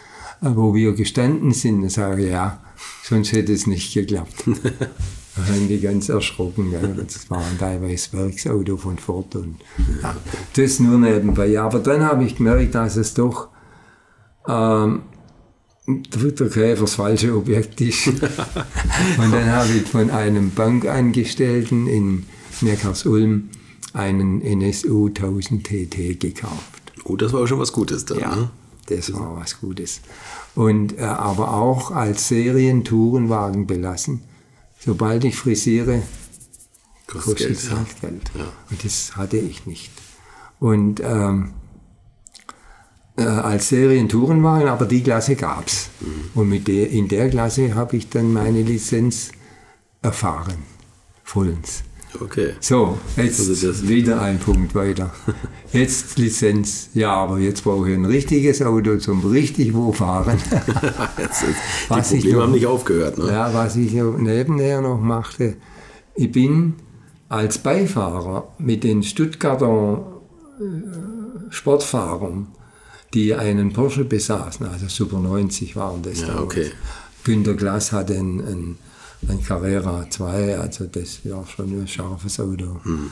wo wir gestanden sind? Da sage ich, ja, sonst hätte es nicht geklappt. Da waren die ganz erschrocken. Ja. Das waren teilweise Werksauto von Ford. Und, ja, das nur nebenbei. Aber dann habe ich gemerkt, dass es doch ähm, der Käfer das falsche Objekt ist. und dann habe ich von einem Bankangestellten in Neckarsulm einen NSU 1000 TT gekauft. Oh, das war auch schon was Gutes dann. Ja, Ne? das war was Gutes. Und äh, aber auch als Serientourenwagen belassen. Sobald ich frisiere, Kostet Geld, es halt Geld. Ja. Und das hatte ich nicht. Und ähm, äh, als Serientourenwagen, aber die Klasse gab's. Mhm. Und mit der, in der Klasse habe ich dann meine Lizenz erfahren. Vollends. Okay. So, jetzt Also wieder ein Punkt weiter. Jetzt Lizenz. Ja, aber jetzt brauche ich ein richtiges Auto zum richtig wo fahren. Jetzt, die Was ich Probleme noch- haben nicht aufgehört. Ne? Ja, was ich nebenher noch machte, ich bin als Beifahrer mit den Stuttgarter äh, Sportfahrern, die einen Porsche besaßen, also Super 90 waren das. Ja, damals. okay. Günter Glass hatte ein, ein, ein Carrera 2, also das war schon ein scharfes Auto. Hm.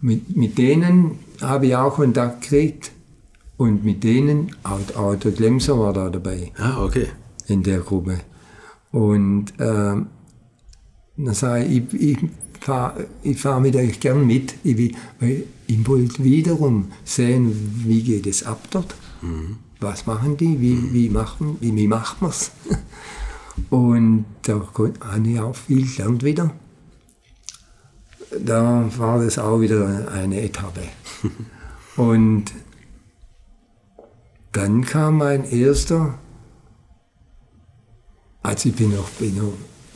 Mit, mit denen habe ich auch Kontakt gekriegt und mit denen, auch, auch der Glemser war da dabei Ah, okay. in der Gruppe. Und ähm, dann sage ich, ich, ich fahre fahr mit euch gern mit, ich, will- weil ich wollte wiederum sehen, wie geht es ab dort, was machen die, wie, wie, machen, wie, wie macht man es. Und da habe ich auch viel gelernt wieder. Da war das auch wieder eine Etappe. Und dann kam mein erster also ich bin noch, bin noch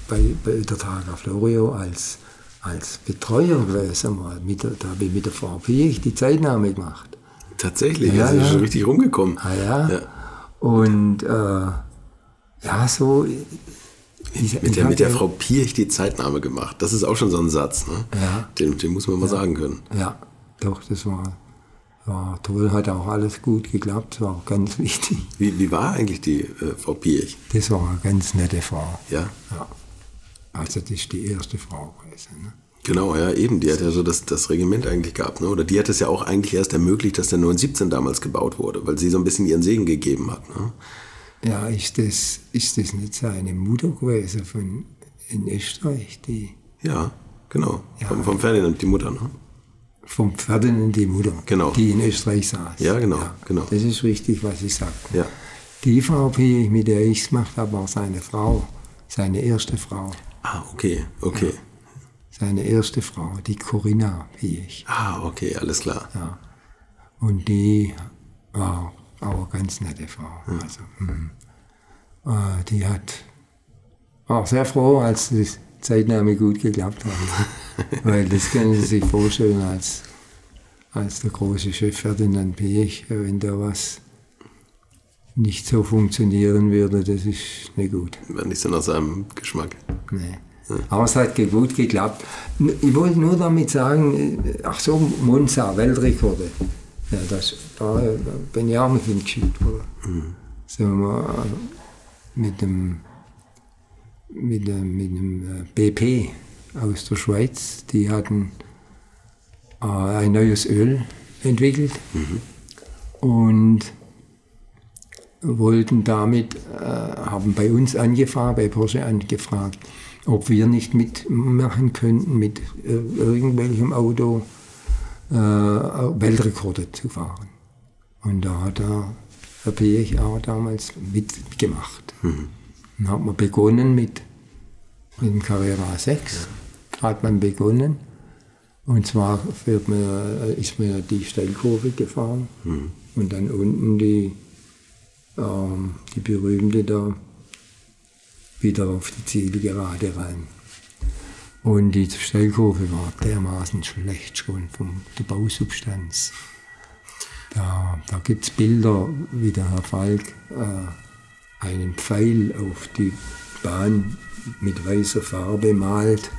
bei, bei der Targa Florio als, als Betreuer gewesen. Mal. Mit da habe ich mit der Frau Piech die Zeitnahme gemacht. Tatsächlich, Ja, also ja. schon richtig rumgekommen. Ah, ja. Ja. Und äh, ja, so. Ich, Mit der, mit der hatte- Frau Pirch die Zeitnahme gemacht. Das ist auch schon so ein Satz. Ne? Ja. Den, den muss man mal sagen können. Ja, doch, das war, war toll, hat auch alles gut geklappt, war auch ganz wichtig. Wie, wie war eigentlich die äh, Frau Pirch? Das war eine ganz nette Frau. Ja, Ja. Also das ist die erste Frau gewesen. Ne? genau, ja, eben. Die hat ja so das, das Regiment eigentlich gehabt. Ne? Oder die hat es ja auch eigentlich erst ermöglicht, dass der 917 damals gebaut wurde, weil sie so ein bisschen ihren Segen gegeben hat. Ne? Ja, ist das, ist das nicht seine Mutter gewesen von in Österreich, die Ja, genau. Ja. Vom, vom Ferdinand, die Mutter. Ne? vom Ferdinand die Mutter, Genau. die in Österreich saß. Ja, genau, genau. Das ist richtig, was ich sage. Ja. Die Frau P., mit der ich es gemacht habe, war seine Frau, seine erste Frau. Ah, okay, okay. Seine erste Frau, die Corinna Piech. Ah, okay, alles klar. Ja. Und die war auch eine ganz nette Frau. Also, mhm. äh, die hat, war sehr froh, als die Zeitnahme gut geklappt hat. Weil das können Sie sich vorstellen, als, als der große Chef Ferdinand Piech, wenn da was nicht so funktionieren würde, das ist nicht gut. War nicht so nach seinem Geschmack. Nee. Aber es hat gut geklappt. Ich wollte nur damit sagen, äh, ach so, Monza, Weltrekorde. Ja, das da bin ich auch mit hingeschickt worden. Sind wir äh, mit dem, mit dem, mit dem äh, BP aus der Schweiz, die hatten äh, ein neues Öl entwickelt und wollten damit, äh, haben bei uns angefahren, bei Porsche angefragt, ob wir nicht mitmachen könnten, mit äh, irgendwelchem Auto äh, Weltrekorde zu fahren. Und da hat der Herr auch damals mitgemacht. Dann hat man begonnen mit, mit dem Carrera 6, hat man begonnen. Und zwar man, äh, ist man die Steilkurve gefahren und dann unten die, ähm, die berühmte da wieder auf die Zielgerade rein. Und die Steilkurve war dermaßen schlecht schon von der Bausubstanz. Da, da gibt es Bilder, wie der Herr Falk äh, einen Pfeil auf die Bahn mit weißer Farbe malt,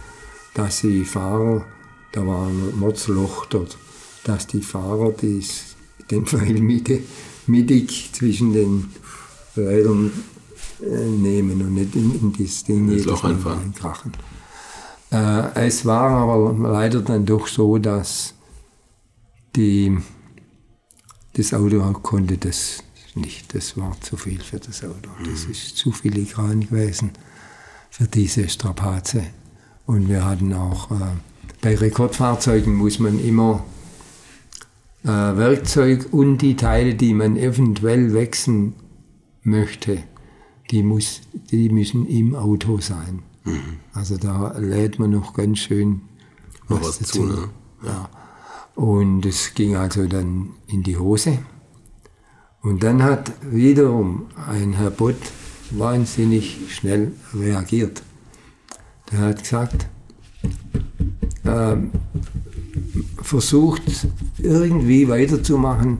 dass die Fahrer, da war ein Mordsloch dort, dass die Fahrer dies, den Pfeil mitte, mittig zwischen den Rädern äh, nehmen und nicht in, in das Ding jedes Loch einfahren. reinkrachen. Äh, es war aber leider dann doch so, dass die, das Auto auch konnte das nicht. Das war zu viel für das Auto. Das ist zu filigran gewesen für diese Strapaze. Und wir hatten auch, äh, bei Rekordfahrzeugen muss man immer äh, Werkzeug und die Teile, die man eventuell wechseln möchte, die, muss, die müssen im Auto sein. Also da lädt man noch ganz schön was, was zu, dazu. ne? Ja. Und es ging also dann in die Hose. Und dann hat wiederum ein Herr Bott wahnsinnig schnell reagiert. Der hat gesagt, ähm, versucht irgendwie weiterzumachen,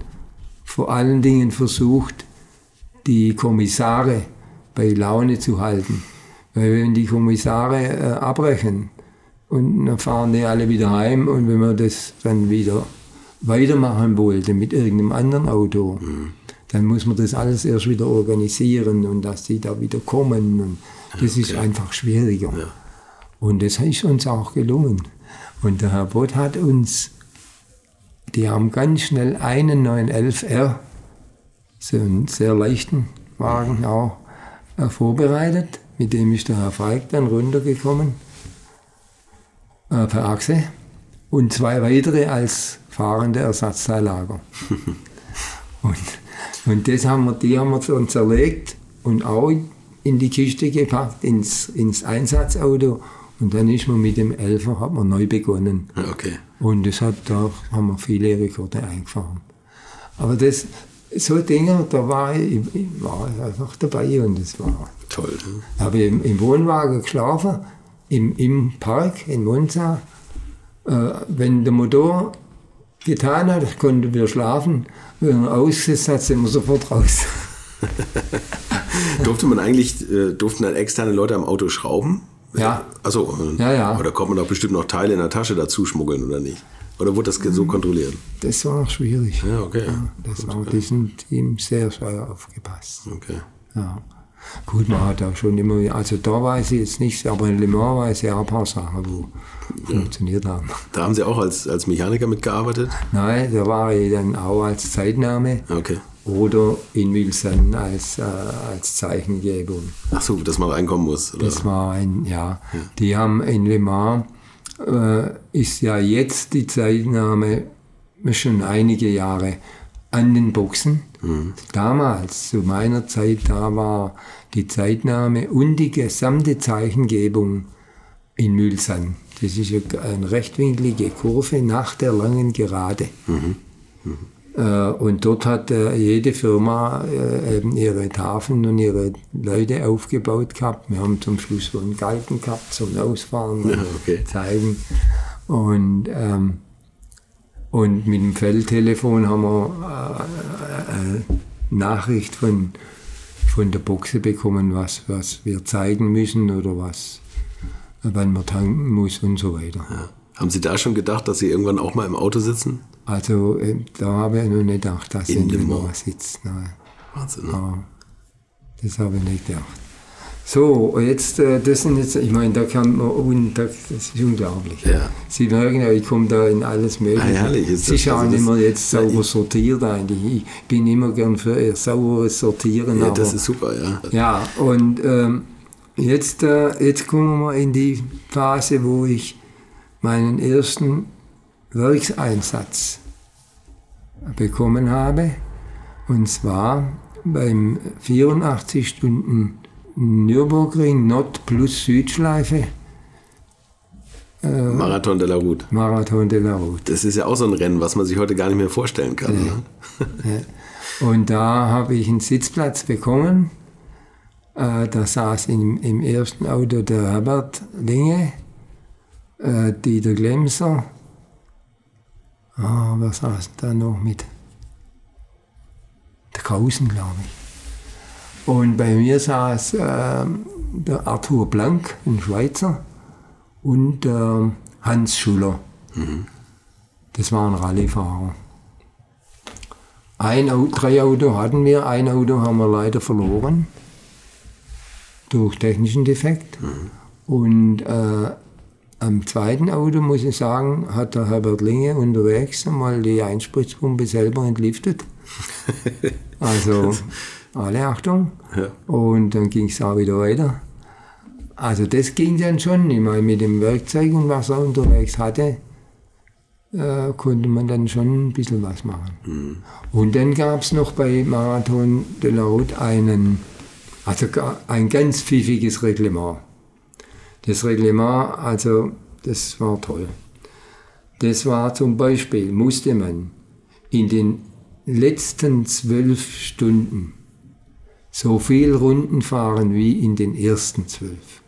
vor allen Dingen versucht, die Kommissare bei Laune zu halten. Weil wenn die Kommissare äh, abbrechen und dann fahren die alle wieder heim und wenn man das dann wieder weitermachen wollte mit irgendeinem anderen Auto, dann muss man das alles erst wieder organisieren und dass die da wieder kommen. Und das ist einfach schwieriger. Und das ist uns auch gelungen. Und der Herr Bott hat uns, die haben ganz schnell einen 911R, so einen sehr leichten Wagen auch, äh, vorbereitet. Mit dem ist der Herr Feig dann runtergekommen, äh, per Achse. Und zwei weitere als fahrende Ersatzteillager. und, und das haben wir, die haben wir uns zerlegt und auch in die Kiste gepackt, ins, ins Einsatzauto. Und dann ist man mit dem Elfer, hat man neu begonnen. Okay. Und das hat, da haben wir viele Rekorde eingefahren. Aber das, so Dinge, da war ich, ich war einfach dabei und das war. Toll. Ich habe im, im Wohnwagen geschlafen, im, im Park in Monza. Äh, wenn der Motor getan hat, konnten wir schlafen. Wenn er ausgesetzt hat, sind wir sofort raus. Durfte man eigentlich, äh, durften dann externe Leute am Auto schrauben? Ja. Achso. Ja, ja. Oder konnte man doch bestimmt noch Teile in der Tasche dazu schmuggeln, oder nicht? Oder wurde das so kontrolliert? Das war schwierig. Ja, okay. Das war diesem Team sehr schwer aufgepasst. Okay. Ja. Gut, man hat auch schon immer, also da weiß ich jetzt nichts, aber in Le Mans weiß ich auch ein paar Sachen, wo funktioniert haben. Da haben Sie auch als, als Mechaniker mitgearbeitet? Nein, da war ich dann auch als Zeitnahme Okay. oder in Wilson als, äh, als Zeichengebung. Achso, dass man reinkommen muss. Oder? Das war ein, ja, die haben in Le Mans, äh, ist ja jetzt die Zeitnahme schon einige Jahre an den Boxen. Damals, zu meiner Zeit, da war die Zeitnahme und die gesamte Zeichengebung in Mülsan. Das ist eine rechtwinklige Kurve nach der langen Gerade. Äh, Und dort hat äh, jede Firma äh, eben ihre Tafeln und ihre Leute aufgebaut gehabt. Wir haben zum Schluss so einen Galgen gehabt zum Ausfahren und Ja, okay. zeigen. Und, ähm, und mit dem Feldtelefon haben wir äh, eine Nachricht von, von der Boxe bekommen, was, was wir zeigen müssen oder was, wann man tanken muss und so weiter. Haben Sie da schon gedacht, dass Sie irgendwann auch mal im Auto sitzen? Also äh, da habe ich noch nicht gedacht, dass In Mans. Mans sitzt. Nein. Wahnsinn. Ne? Ja, das habe ich nicht gedacht. So, jetzt, äh, das sind jetzt, ich meine, da kann man, und da, das ist unglaublich. Ja. Sie merken ja, ich komme da in alles Mögliche. Ah, herrlich ist ja auch Also nicht das- mehr jetzt sauber sortiert eigentlich. Ich bin immer gern für eher sauberes Sortieren. Ja, das ist super, ja. ja, und ähm, jetzt, äh, jetzt kommen wir in die Phase, wo ich meinen ersten Werkseinsatz bekommen habe. Und zwar beim 84 Stunden Nürburgring Nord plus Südschleife Marathon de la Route. Marathon de la Route. Das ist ja auch so ein Rennen, was man sich heute gar nicht mehr vorstellen kann. Ne? Und da habe ich einen Sitzplatz bekommen. Äh, da saß im, im ersten Auto der Herbert Linge, äh, Dieter Glemser. Ah, wer saß da noch mit? Der Krausen, glaube ich. Und bei mir saß äh, der Arthur Blank, ein Schweizer, und äh, Hans Schuller. Das waren Rallyefahrer. Ein drei Auto hatten wir, ein Auto haben wir leider verloren durch technischen Defekt. Und äh, am zweiten Auto, muss ich sagen, hat der Herbert Linge unterwegs mal die Einspritzpumpe selber entliftet. Also alle Achtung. Ja. Und dann ging es auch wieder weiter. Also das ging dann schon. Ich meine, mit dem Werkzeug und was er unterwegs hatte, äh, konnte man dann schon ein bisschen was machen. Und dann gab es noch bei Marathon de la Route einen, also ein ganz pfiffiges Reglement. Das Reglement, also das war toll. Das war zum Beispiel, musste man in den letzten zwölf Stunden so viel Runden fahren wie in den ersten zwölf.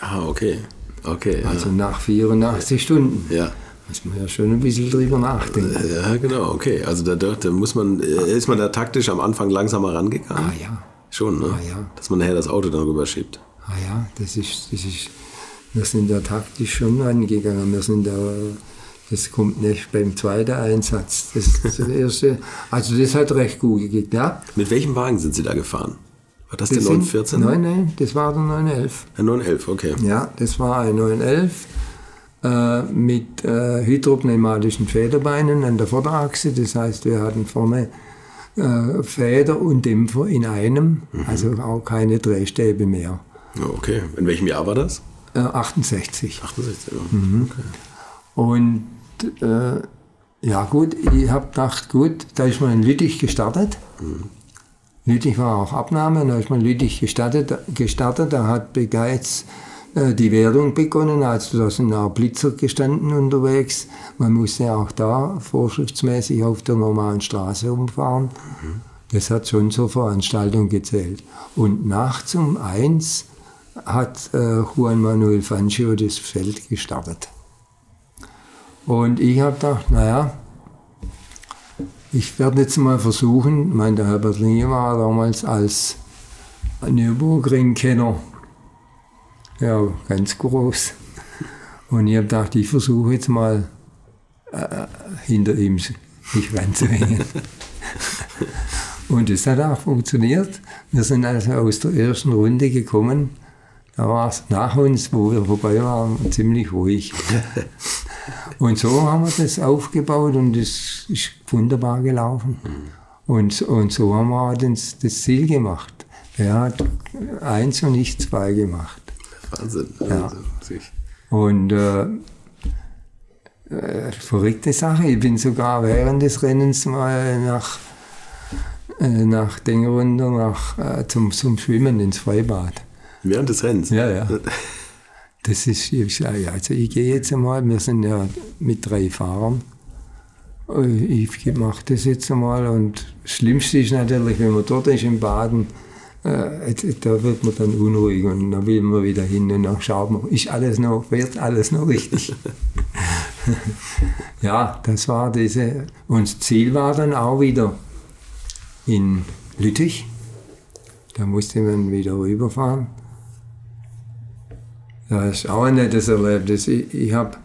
Ah, okay. Okay. Also nach 84 Stunden. ja. ja. Muss man ja schon ein bisschen drüber nachdenken. Ja, genau, okay. Also da, da, muss man, äh, ist man da taktisch am Anfang langsamer rangegangen? Ah ja, Schon, ne? Ah, ja. Dass man nachher das Auto dann rüberschiebt. Ah ja, das ist, das ist, wir sind da taktisch schon rangegangen. Wir sind da, das kommt nicht beim zweiten Einsatz. Das, ist das erste, also das hat recht gut geklappt. Mit welchem Wagen sind Sie da gefahren? War das, Das der sind- 914? Nein, nein, das war der 911. Der 911, okay. Ja, das war ein 911 äh, mit äh, hydropneumatischen Federbeinen an der Vorderachse. Das heißt, wir hatten vorne äh, Feder und Dämpfer in einem, also auch keine Drehstäbe mehr. Okay. In welchem Jahr war das? Äh, 68. 68, ja. Mhm. Okay. Und äh, ja gut, ich habe gedacht, gut, da ist man in Lüttich gestartet. Lüttich war auch Abnahme, da ist man in Lüttich gestartet, gestartet da hat bereits äh, die Währung begonnen, also da sind auch Blitzer gestanden unterwegs. Man musste auch da vorschriftsmäßig auf der normalen Straße umfahren. Das hat schon zur Veranstaltung gezählt. Und nachts um eins hat äh, Juan Manuel Fangio das Feld gestartet. Und ich habe gedacht, naja, ich werde jetzt mal versuchen, ich der Herbert Linge war damals als Nürburgring-Kenner ja, ganz groß. Und ich habe gedacht, ich versuche jetzt mal äh, hinter ihm mich ranzuhängen. Und das hat auch funktioniert. Wir sind also aus der ersten Runde gekommen. Da war es nach uns, wo wir vorbei waren, ziemlich ruhig. Und so haben wir das aufgebaut und es ist wunderbar gelaufen. Und, und so haben wir das, das Ziel gemacht. Er hat eins und ich zwei gemacht. Wahnsinn. Ja. Und äh, äh, verrückte Sache. Ich bin sogar während des Rennens mal nach, äh, nach Dinge runter, nach, äh, zum, zum Schwimmen ins Freibad. Während des Rennens? Ja, ja. Das ist, ich also ich gehe jetzt einmal, wir sind ja mit drei Fahrern. Äh, Ich mache das jetzt einmal und das Schlimmste ist natürlich, wenn man dort ist im Baden, äh, da wird man dann unruhig und dann will man wieder hin und dann schaut man, ist alles noch, wird alles noch richtig. ja, das war diese, und das Ziel war dann auch wieder in Lüttich. Da musste man wieder rüberfahren. Ja, das ist auch ein nettes Erlebnis. Ich, ich habe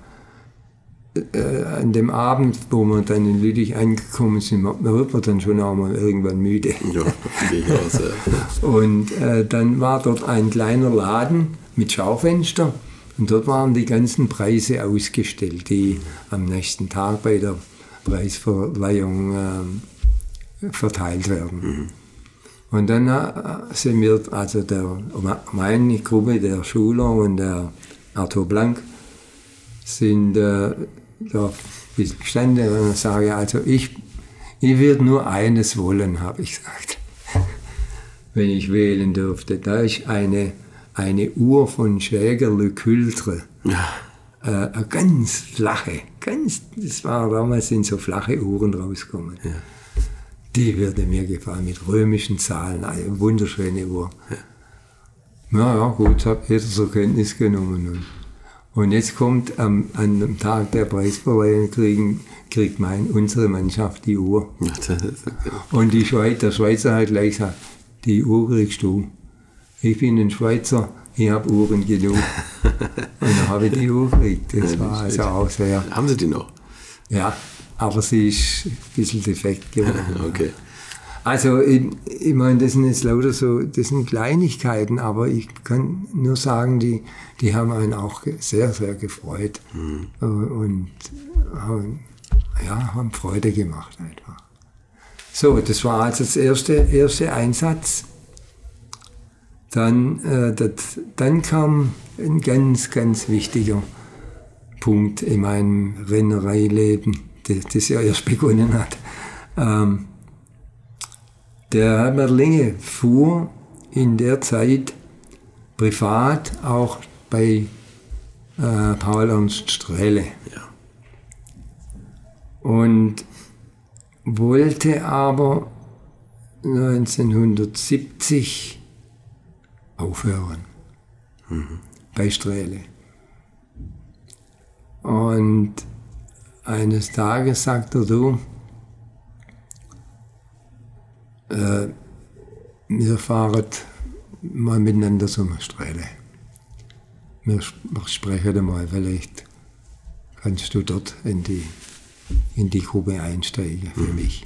äh, an dem Abend, wo wir dann in Lüttich angekommen sind, wird man dann schon auch mal irgendwann müde. Ja, gehe ich aus. Ja. Und äh, dann war dort ein kleiner Laden mit Schaufenster und dort waren die ganzen Preise ausgestellt, die am nächsten Tag bei der Preisverleihung ähm, verteilt werden. Und dann äh, sind wir, also der, meine Gruppe, der Schuler und der Arthur Blank, sind äh, da gestanden und sage, also ich, ich würde nur eines wollen, habe ich gesagt wenn ich wählen dürfte. Da ist eine, eine Uhr von Schäger Le Cultre. Äh, eine ganz flache, ganz, das war damals sind so flache Uhren rausgekommen. Die würde mir gefallen, mit römischen Zahlen, eine wunderschöne Uhr. Ja, ja, gut, habe jeder zur Kenntnis genommen. Und, und jetzt kommt am, an dem Tag der Preisverleihung, kriegen, kriegt mein, unsere Mannschaft die Uhr. Ist- Und die Schweiz, der Schweizer hat gleich gesagt, die Uhr kriegst du. Ich bin ein Schweizer, ich habe Uhren genug. Und dann habe ich die Uhr gekriegt. Das war also auch sehr. Haben Sie die noch? Ja, aber sie ist ein bisschen defekt geworden. Okay. Also ich, ich meine, das sind jetzt lauter so, das sind Kleinigkeiten, aber ich kann nur sagen, die, die haben einen auch sehr, sehr gefreut äh, und haben, ja, haben Freude gemacht einfach. So, das war also das erste, erste Einsatz. Dann, äh, das, dann kam ein ganz, ganz wichtiger Punkt in meinem Rennereileben, das, das ja erst begonnen hat. Ähm, der Herbert Linge fuhr in der Zeit privat auch bei äh, Paul Ernst Strehle. Ja. Und wollte aber 1970 aufhören bei Strehle. Und eines Tages sagt er, du, äh, wir fahren mal miteinander zum Strehle. Wir, sp- wir sprechen mal, vielleicht kannst du dort in die, in die Gruppe einsteigen für mich.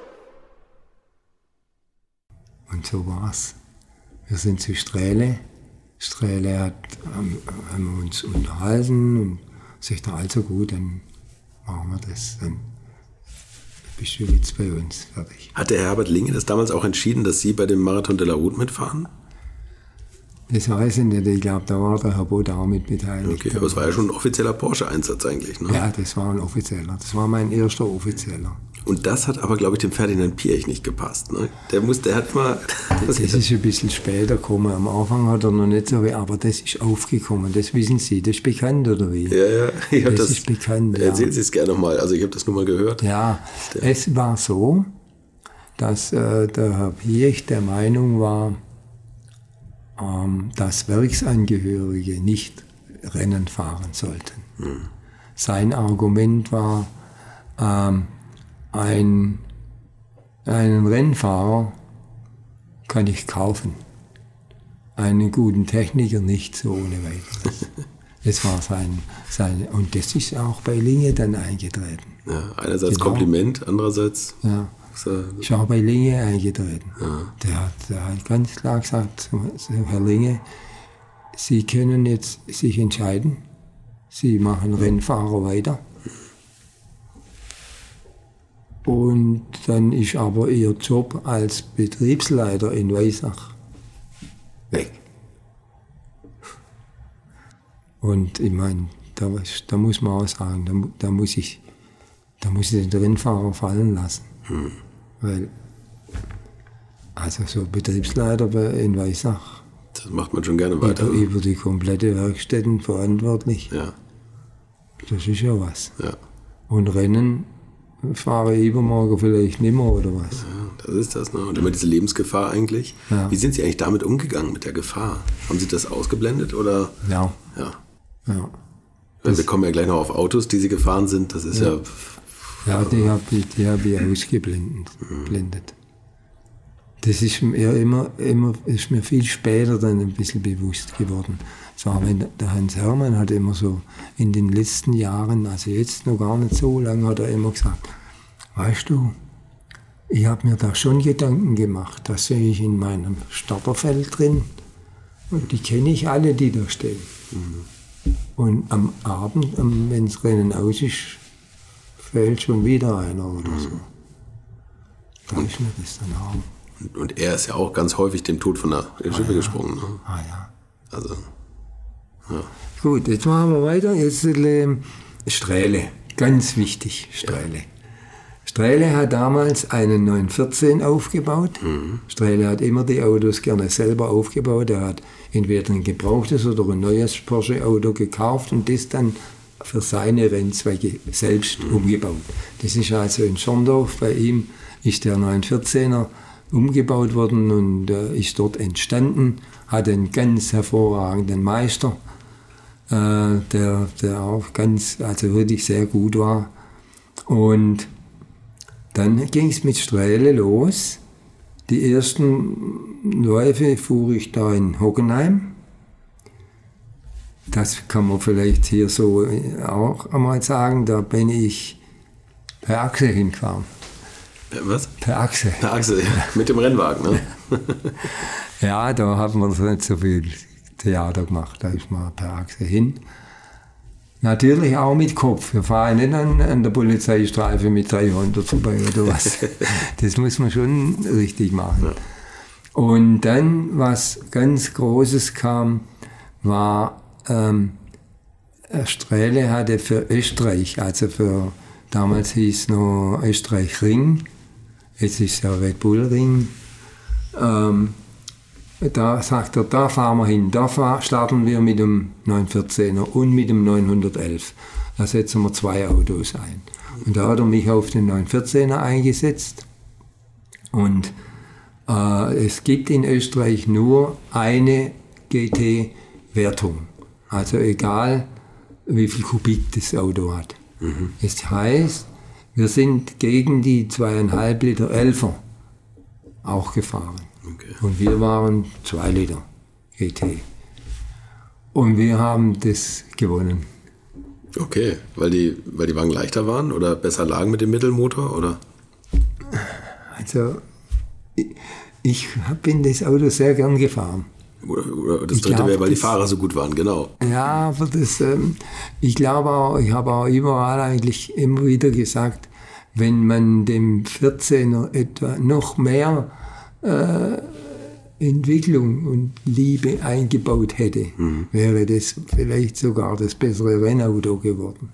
Und so war's. Wir sind zu Strähle. Strähle hat, haben, haben wir uns unterhalten und sagt er, also gut, dann machen wir das. Dann bist du jetzt bei uns fertig. Hat der Herbert Linge das damals auch entschieden, dass Sie bei dem Marathon de la Route mitfahren? Das weiß ich nicht. Ich glaube, da war der Herr Boot auch mit beteiligt. Okay, aber es war ja schon ein offizieller Porsche-Einsatz eigentlich. Ne? Ja, das war ein offizieller. Das war mein erster offizieller. Und das hat aber, glaube ich, dem Ferdinand Piech nicht gepasst. Ne? Der, muss, der hat mal... Das ist ein bisschen später gekommen. Am Anfang hat er noch nicht so, aber das ist aufgekommen. Das wissen Sie. Das ist bekannt, oder wie? ja, ja, ich Das das, ist bekannt, ja. Erzählen Sie es gerne mal. Also ich habe das nur mal gehört. Ja, es war so, dass äh, der Herr Piech der Meinung war, dass Werksangehörige nicht Rennen fahren sollten. Sein Argument war, ähm, ein, einen Rennfahrer kann ich kaufen, einen guten Techniker nicht so ohne weiteres. Das war sein, sein, und das ist auch bei Linge dann eingetreten. Ja, einerseits Genau. Kompliment, andererseits... Ja. Ist auch bei Linge eingetreten. Der, hat, der hat ganz klar gesagt, Herr Linge, Sie können jetzt sich entscheiden. Sie machen Rennfahrer weiter. Und dann ist aber Ihr Job als Betriebsleiter in Weisach weg. Und ich meine, da, da, muss man auch sagen, da, da, muss ich, da muss ich den Rennfahrer fallen lassen. Hm. Weil, also so Betriebsleiter in Weissach. Das macht man schon gerne weiter. Über, über die komplette Werkstätten verantwortlich. Ja. Das ist ja was. Ja. Und Rennen fahre ich übermorgen vielleicht nicht mehr oder was. Ja, das ist das. Ne? Und immer diese Lebensgefahr eigentlich. Ja. Wie sind Sie eigentlich damit umgegangen, mit der Gefahr? Haben Sie das ausgeblendet oder? Ja. Ja. ja. Weil wir kommen ja gleich noch auf Autos, die Sie gefahren sind. Das ist ja. Ja, die habe ich, die hab ich ausgeblendet. Blendet. Das ist mir immer, immer, ist mir viel später dann ein bisschen bewusst geworden. Zwar, wenn der Hans Hermann hat immer so in den letzten Jahren, also jetzt noch gar nicht so lange, hat er immer gesagt, weißt du, ich habe mir da schon Gedanken gemacht, da sehe ich in meinem Starterfeld drin und die kenne ich alle, die da stehen. Mhm. Und am Abend, wenn das Rennen aus ist, fällt schon wieder einer oder so. Da ist mir das dann auch. Und er ist ja auch ganz häufig dem Tod von der Schippe ah, ja. gesprungen. Ne? Ah ja. Also. Ja. Gut, jetzt machen wir weiter. Jetzt äh, Strähle, ganz wichtig, Strähle. Ja. Strähle hat damals einen 914 aufgebaut. Mhm. Strähle hat immer die Autos gerne selber aufgebaut. Er hat entweder ein gebrauchtes oder ein neues Porsche-Auto gekauft und das dann für seine Rennzwecke selbst umgebaut. Das ist also in Schorndorf. Bei ihm ist der 914er umgebaut worden und äh, ist dort entstanden. Hat einen ganz hervorragenden Meister äh, der, der auch ganz, also wirklich sehr gut war. Und dann ging es mit Strähle los. Die ersten Läufe fuhr ich da in Hockenheim. Das kann man vielleicht hier so auch einmal sagen. Da bin ich per Achse hingefahren. Was? Per Achse. Per Achse, ja. mit dem Rennwagen, ne? ja, da haben wir nicht so viel Theater gemacht. Da ist man per Achse hin. Natürlich auch mit Kopf. Wir fahren nicht an, an der Polizeistreife mit 300 vorbei oder was. das muss man schon richtig machen. Ja. Und dann, was ganz Großes kam, war, ähm, Strähle hatte für Österreich, also für, damals hieß es noch Österreich Ring, jetzt ist es ja Red Bull Ring, ähm, da sagt er, da fahren wir hin, da starten wir mit dem 914er und mit dem 911. Da setzen wir zwei Autos ein. Und da hat er mich auf den 914er eingesetzt. Und äh, es gibt in Österreich nur eine GT-Wertung. Also egal, wie viel Kubik das Auto hat. Mhm. Das heißt, wir sind gegen die zweieinhalb Liter Elfer auch gefahren. Okay. Und wir waren zwei Liter GT. Und wir haben das gewonnen. Okay, weil die, weil die Wagen leichter waren oder besser lagen mit dem Mittelmotor? Oder? Also, ich, ich bin das Auto sehr gern gefahren. Oder, das dritte wäre, weil das, die Fahrer so gut waren, genau. Ja, aber das, ähm, ich glaube auch, ich habe auch überall eigentlich immer wieder gesagt, wenn man dem 14er etwa noch mehr äh, Entwicklung und Liebe eingebaut hätte, mhm. wäre das vielleicht sogar das bessere Rennauto geworden.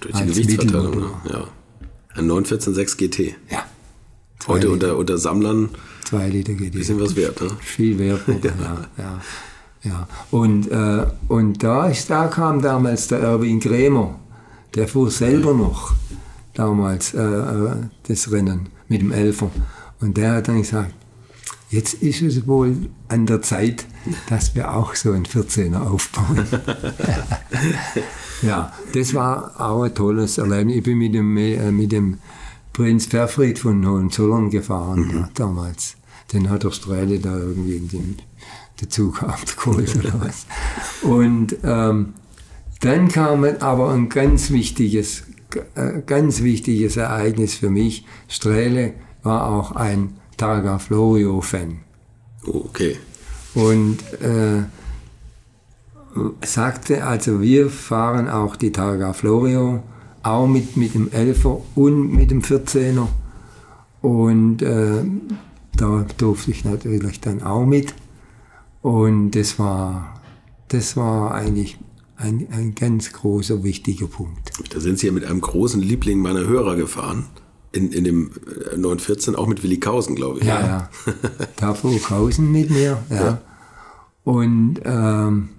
Durch die Gewichtsverteilung, ne? ja. Ein 914.6 GT. Ja. Heute unter, unter Sammlern. Zwei Liter GT. Bisschen was wert, ne? Viel wert, ja. ja, ja. ja. Und, äh, und da, ist, da kam damals der Erwin Krämer, der fuhr selber noch damals äh, äh das Rennen mit dem Elfer. Und der hat dann gesagt, jetzt ist es wohl an der Zeit, dass wir auch so einen 14er aufbauen. ja, das war auch ein tolles Erlebnis. Ich bin mit dem, äh, mit dem Prinz Verfried von Hohenzollern gefahren mhm. ja, damals. Den hat der Strähle da irgendwie in den, den Zug abgeholt oder was. Und ähm, dann kam aber ein ganz wichtiges, äh, ganz wichtiges Ereignis für mich. Strähle war auch ein Targa Florio-Fan. Okay. Und äh, sagte, also wir fahren auch die Targa Florio, auch mit, mit dem 11er und mit dem 14er. Und äh, da durfte ich natürlich dann auch mit. Und das war, das war eigentlich ein, ein ganz großer, wichtiger Punkt. Da sind Sie ja mit einem großen Liebling meiner Hörer gefahren. In, in dem 914, auch mit Willi Kausen, glaube ich. Ja, ja. Da fuhr Kausen mit mir, ja. ja. Und ähm,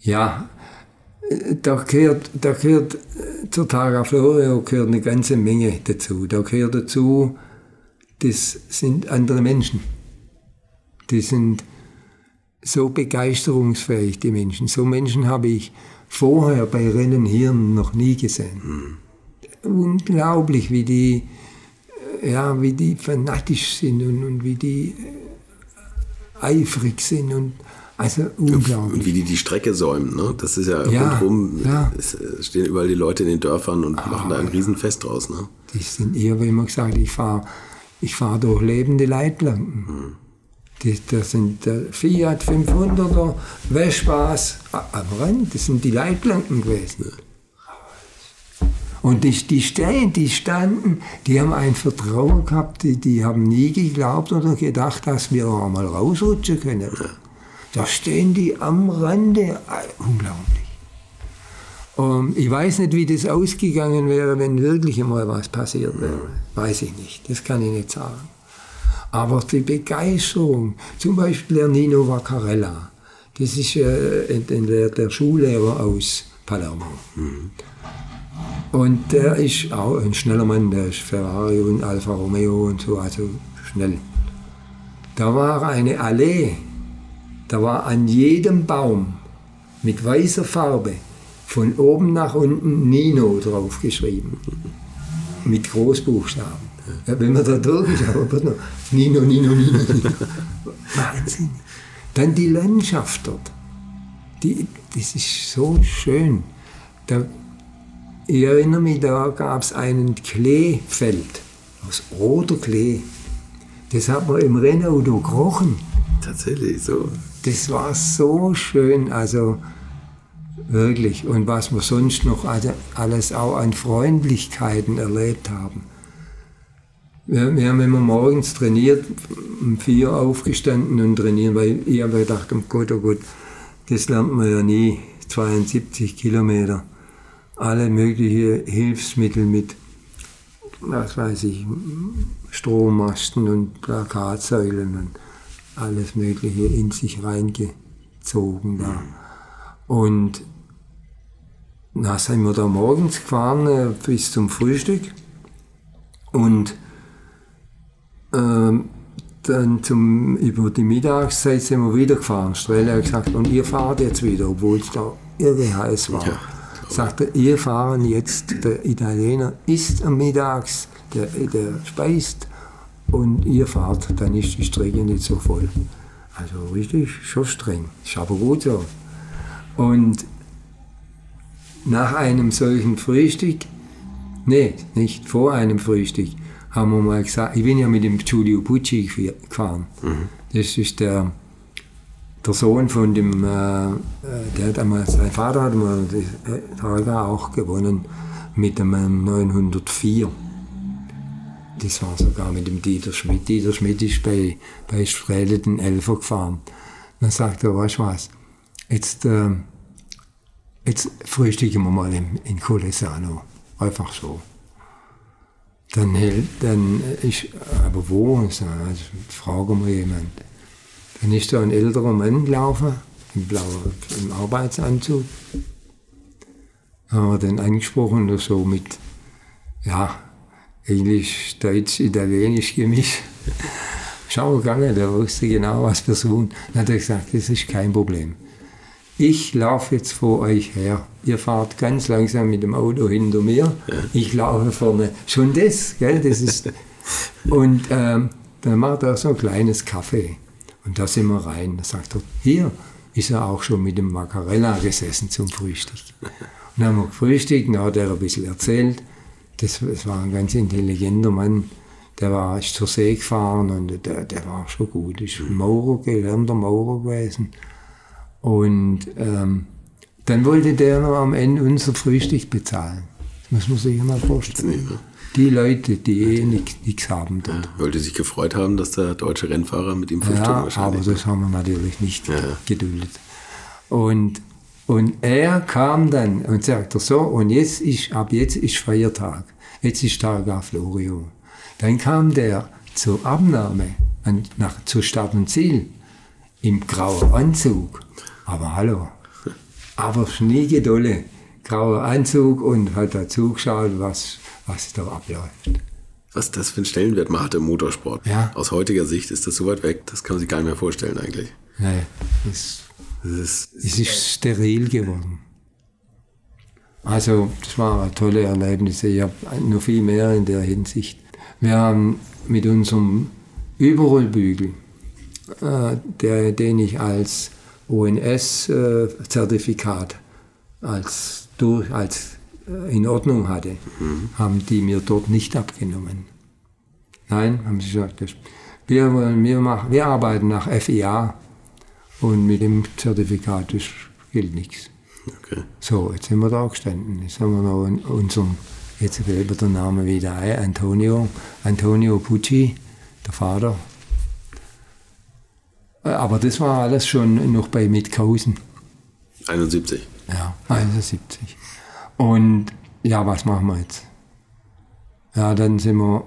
ja, da gehört, da gehört zur Targa Florio gehört eine ganze Menge dazu. Da gehört dazu, das sind andere Menschen. Die sind so begeisterungsfähig, die Menschen. So Menschen habe ich vorher bei Rennen hier noch nie gesehen. Mhm. Unglaublich, wie die, ja, wie die fanatisch sind und, und wie die äh, eifrig sind und also unglaublich. Und wie die die Strecke säumen, ne? Das ist ja, ja rundherum, ja. es stehen überall die Leute in den Dörfern und ah, machen da ein Riesenfest draus, ne? Die sind eher, wie man gesagt, ich fahre ich fahr durch lebende Leitplanken. Hm. Die, das sind der Fiat 500er, Vespas am Rand, das sind die Leitplanken gewesen. Und die, die stehen, die standen, die haben ein Vertrauen gehabt, die, die haben nie geglaubt oder gedacht, dass wir auch mal rausrutschen können. Da stehen die am Rande, unglaublich. Und ich weiß nicht, wie das ausgegangen wäre, wenn wirklich einmal was passiert wäre. Weiß ich nicht, das kann ich nicht sagen. Aber die Begeisterung, zum Beispiel der Nino Vaccarella, das ist äh, der, der Schullehrer aus Palermo. Mhm. Und der ist auch ein schneller Mann, der ist Ferrari und Alfa Romeo und so, also schnell. Da war eine Allee, da war an jedem Baum mit weißer Farbe von oben nach unten Nino draufgeschrieben. Mit Großbuchstaben. Wenn man da durchschaut, wird noch Nino, Nino, Nino, Nino. Wahnsinn. Dann die Landschaft dort. Die, das ist so schön. Da, ich erinnere mich, da gab es einen Kleefeld aus roter Klee. Das hat man im Rennauto gerochen. Tatsächlich so. Das war so schön. Also wirklich. Und was wir sonst noch alles auch an Freundlichkeiten erlebt haben. Wir, haben immer morgens trainiert, um vier aufgestanden und trainieren, weil ich habe gedacht, um Gott, oh Gott, das lernt man ja nie, 72 Kilometer. Alle möglichen Hilfsmittel mit, was weiß ich, Strommasten und Plakatsäulen und alles Mögliche in sich reingezogen da. Und dann sind wir da morgens gefahren äh, bis zum Frühstück und ähm, dann zum, über die Mittagszeit sind wir wieder gefahren. Strelle hat gesagt, und ihr fahrt jetzt wieder, obwohl es da irre heiß war. Ja. Sagte, ihr fahren jetzt, der Italiener isst am Mittags, der, der speist und ihr fahrt, dann ist die Strecke nicht so voll. Also richtig, schon streng. Ist aber gut so. Und nach einem solchen Frühstück, nee, nicht vor einem Frühstück, haben wir mal gesagt, ich bin ja mit dem Giulio Pucci gefahren. Mhm. Das ist der, der Sohn von dem, äh, äh der damals, sein Vater hat mal das Targa auch gewonnen mit dem 904. Das war sogar mit dem Dieter Schmidt. Dieter Schmidt ist bei, bei Strele den Elfer gefahren. Dann sagt er, weißt du was, jetzt, äh, jetzt frühstücken wir mal in, in Colesano. Einfach so. Dann, dann ist, aber wo? Also, fragen wir jemand. Dann ist da ein älterer Mann gelaufen, im blauen im Arbeitsanzug. Haben wir den angesprochen so mit, ja, Englisch, Deutsch, Italienisch gemischt. Schau gegangen, der wusste genau, was wir suchen. Dann hat er gesagt, das ist kein Problem. Ich laufe jetzt vor euch her. Ihr fahrt ganz langsam mit dem Auto hinter mir. Ich laufe vorne. Schon das, gell? Das ist. Und ähm, dann macht er so ein kleines Kaffee. Und da sind wir rein. Da sagt er, hier ist er auch schon mit dem Macarella gesessen zum Frühstück. Und dann haben wir gefrühstückt, dann hat er ein bisschen erzählt. Das, das war ein ganz intelligenter Mann. Der war ist zur See gefahren und der, der war schon gut. Ist Maurer, gelernter Maurer gewesen. Und ähm, dann wollte der noch am Ende unser Frühstück bezahlen. Das muss man sich mal vorstellen. Die Leute, die eh nichts haben dort. Ja, die sich gefreut haben, dass der deutsche Rennfahrer mit ihm frühstückt Ja, aber wahrscheinlich. das haben wir natürlich nicht ja. geduldet. Und, und er kam dann und sagte so, und jetzt ist, ab jetzt ist Feiertag. Jetzt ist Targa Florio. Dann kam der zur Abnahme an, nach, zu Start und Ziel im grauen Anzug. Aber hallo, aber schneegedolle grauer Anzug und hat da zugeschaut, was, was da abläuft. Was das für einen Stellenwert mal hat im Motorsport. Ja. Aus heutiger Sicht ist das so weit weg, das kann man sich gar nicht mehr vorstellen eigentlich. Nee, Das ist, es ist steril geworden. Also, das war tolle Erlebnisse. Ich habe noch viel mehr in der Hinsicht. Wir haben mit unserem Überrollbügel, äh, der, den ich als ONS-Zertifikat als, durch, als äh, in Ordnung hatte, haben die mir dort nicht abgenommen. Nein, haben sie gesagt, wir, wollen, wir, machen, wir arbeiten nach FIA und mit dem Zertifikat, das gilt nichts. okay. So, jetzt sind wir da gestanden. Jetzt haben wir noch in unserem, jetzt fällt mir der Name wieder ein, Antonio, Antonio Pucci, der Vater. Äh, Aber das war alles schon noch bei Mitkausen. 71. Ja, 71. Und ja, was machen wir jetzt? Ja, dann sind wir,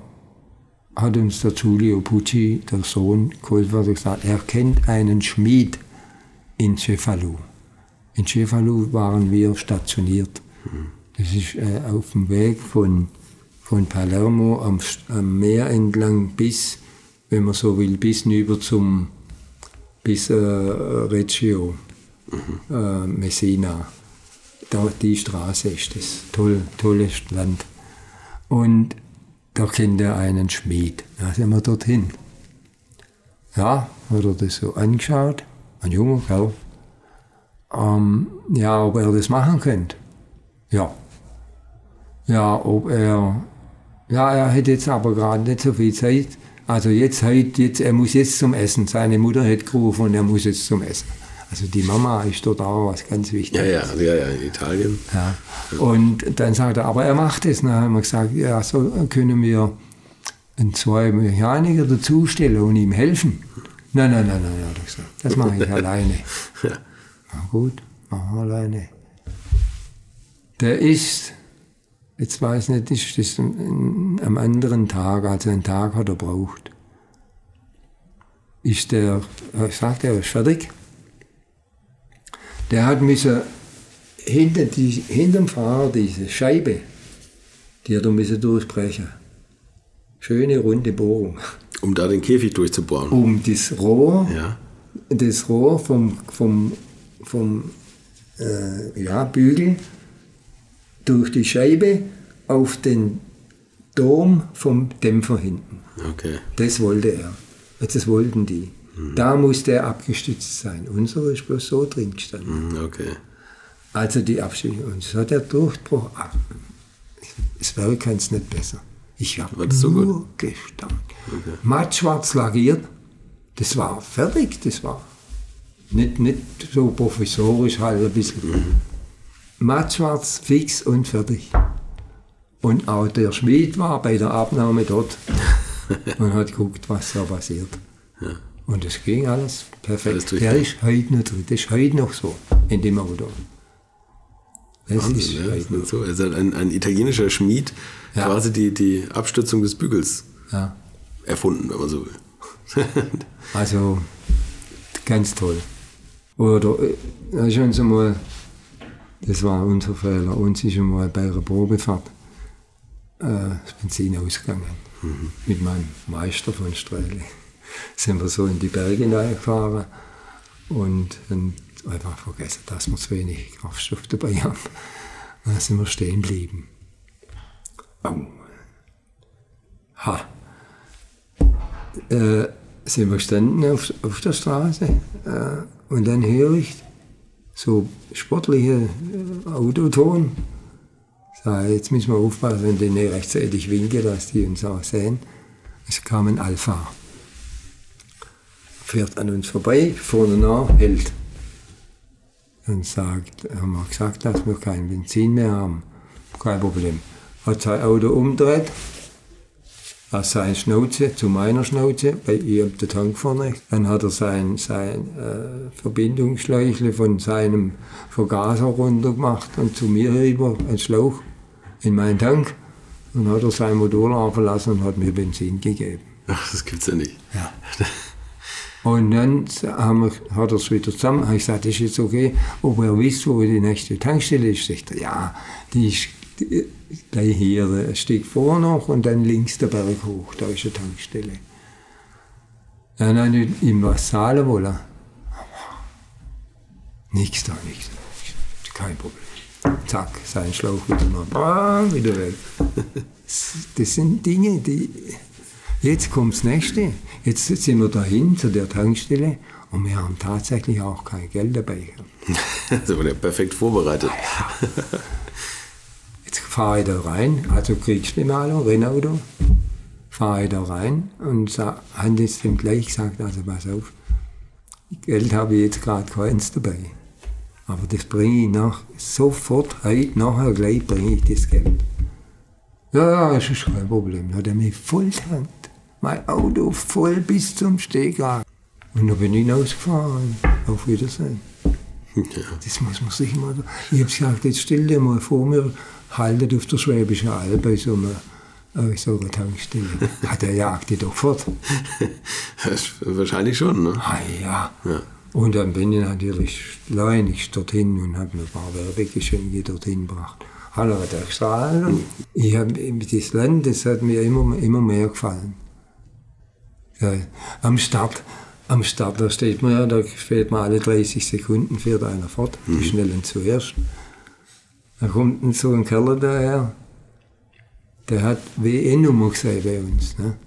hat uns der Giulio Pucci, der Sohn, und gesagt, er kennt einen Schmied in Cefalù. In Cefalù waren wir stationiert. Das ist äh, auf dem Weg von, von Palermo am, am Meer entlang bis, wenn man so will, bis hinüber zum bis äh, Reggio, äh, Messina. Da, die Straße ist das. Toll, tolles Land. Und da kennt er einen Schmied. Da sind wir dorthin. Ja, hat er das so angeschaut. Ein junger Kerl. Ähm, ja, ob er das machen könnte. Ja. Ja, ob er. Ja, er hätte jetzt aber gerade nicht so viel Zeit. Also jetzt heute, jetzt, er muss jetzt zum Essen. Seine Mutter hat gerufen und er muss jetzt zum Essen. Also die Mama ist dort auch was ganz Wichtiges. Ja, ja, ja, ja, in Italien. Ja. Und dann sagt er, aber er macht es. Dann haben wir gesagt, ja, so können wir einen zwei Mechaniker dazustellen und ihm helfen. Nein, nein, nein, nein, hat er gesagt. Das mache ich alleine. Na gut, machen wir alleine. Der ist, jetzt weiß ich nicht, ist das am anderen Tag, also einen Tag hat er braucht, ist der, er sagt, er ist fertig. Der hat müssen hinter, die, hinterm Fahrer diese Scheibe, die hat er müssen durchbrechen. Schöne runde Bohrung. Um da den Käfig durchzubohren. Um das Rohr, Ja. das Rohr vom, vom, vom äh, ja, Bügel durch die Scheibe auf den Dom vom Dämpfer hinten. Okay. Das wollte er. Das wollten die. Da musste er abgestützt sein. Unser ist bloß so drin gestanden. Hm, Okay. Also die Abstimmung. Und hat der Durchbruch. Das Werk kann es nicht besser. Ich habe das so nur gestanden. Mattschwarz lagiert. Das war fertig. Das war nicht, nicht so professorisch, halt ein bisschen. Mattschwarz, fix und fertig. Und auch der Schmied war bei der Abnahme dort und hat geguckt, was da passiert. Und es ging alles Alles perfekt. durch- der ist heute noch drin. Das ist heute noch so in dem Auto. Das ist Wahnsinn, ja, das heute noch ist so. Also ein, ein italienischer Schmied Ja. quasi die, die Abstützung des Bügels Ja. erfunden, wenn man so will. Also ganz toll. Oder äh, ist uns einmal, das war unser Fehler, uns ist einmal bei einer Probefahrt äh, das Benzin ausgegangen. Mit meinem Meister von Strehle. Sind wir so in die Berge hineingefahren und dann einfach vergessen, dass wir zu wenig Kraftstoff dabei haben. Dann sind wir stehen geblieben. Oh. Ha äh, sind wir gestanden auf, auf der Straße äh, und dann höre ich so sportliche äh, Autoton. Sag, jetzt müssen wir aufpassen, wenn die nicht rechtzeitig winken, dass die uns auch sehen. Es kam ein Alpha. Fährt an uns vorbei, vorne nach, hält. Und sagt, haben wir gesagt, dass wir kein Benzin mehr haben. Kein Problem. hat sein Auto umgedreht, aus seiner Schnauze zu meiner Schnauze, bei ihm der Tank vorne. Dann hat er sein, sein äh, Verbindungsschläuchle von seinem Vergaser runter gemacht und zu mir rüber, ein Schlauch, in meinen Tank. Und hat er sein Motor laufen lassen und hat mir Benzin gegeben. Ach, das gibt's ja nicht. Ja. Und dann haben wir, hat er es wieder zusammen. Habe ich gesagt, das ist jetzt okay. Ob er wisst, wo die nächste Tankstelle ist, sagt er, ja, die ist gleich hier ein Stück vor noch und dann links der Berg hoch, da ist eine Tankstelle. Dann habe ich ihm was zahlen wollen. Nichts da, nichts da. Kein Problem. Zack, sein Schlauch wieder mal, wieder weg. Das sind Dinge, die. Jetzt kommt das nächste. Jetzt sind wir dahin zu der Tankstelle und wir haben tatsächlich auch kein Geld dabei. Also war der perfekt vorbereitet. Jetzt fahre ich da rein, also Kriegslimalo, Rennauto, fahre ich da rein und haben das dem gleich gesagt, also pass auf, Geld habe ich jetzt gerade keins dabei. Aber das bringe ich nach, sofort, heute, nachher gleich bringe ich das Geld. Ja, ja, das ist kein Problem. Hat er mich voll tankt. Mein Auto voll bis zum Stehkragen. Und dann bin ich hinausgefahren. Auf Wiedersehen. Das muss man sich mal. Ich habe gesagt, jetzt stell dir mal vor, wir halten auf der Schwäbischen Alb bei so einer, äh, so einer Tankstelle. Hat er jagt die doch fort. Wahrscheinlich schon, ne? Ah ja. Ja. Und dann bin ich natürlich schleunigst dorthin und habe mir ein paar Werbegeschenke dorthin gebracht. Hallo, der Strahl. Und Ich hab, das Land, das hat mir immer, immer mehr gefallen. Ja, am Start, am Start, da steht man ja, da fährt man alle 30 Sekunden, fährt einer fort, die Schnellen zuerst. Da kommt ein so ein Kerl daher, der hat WN-Nummer gesehen bei uns. Ne?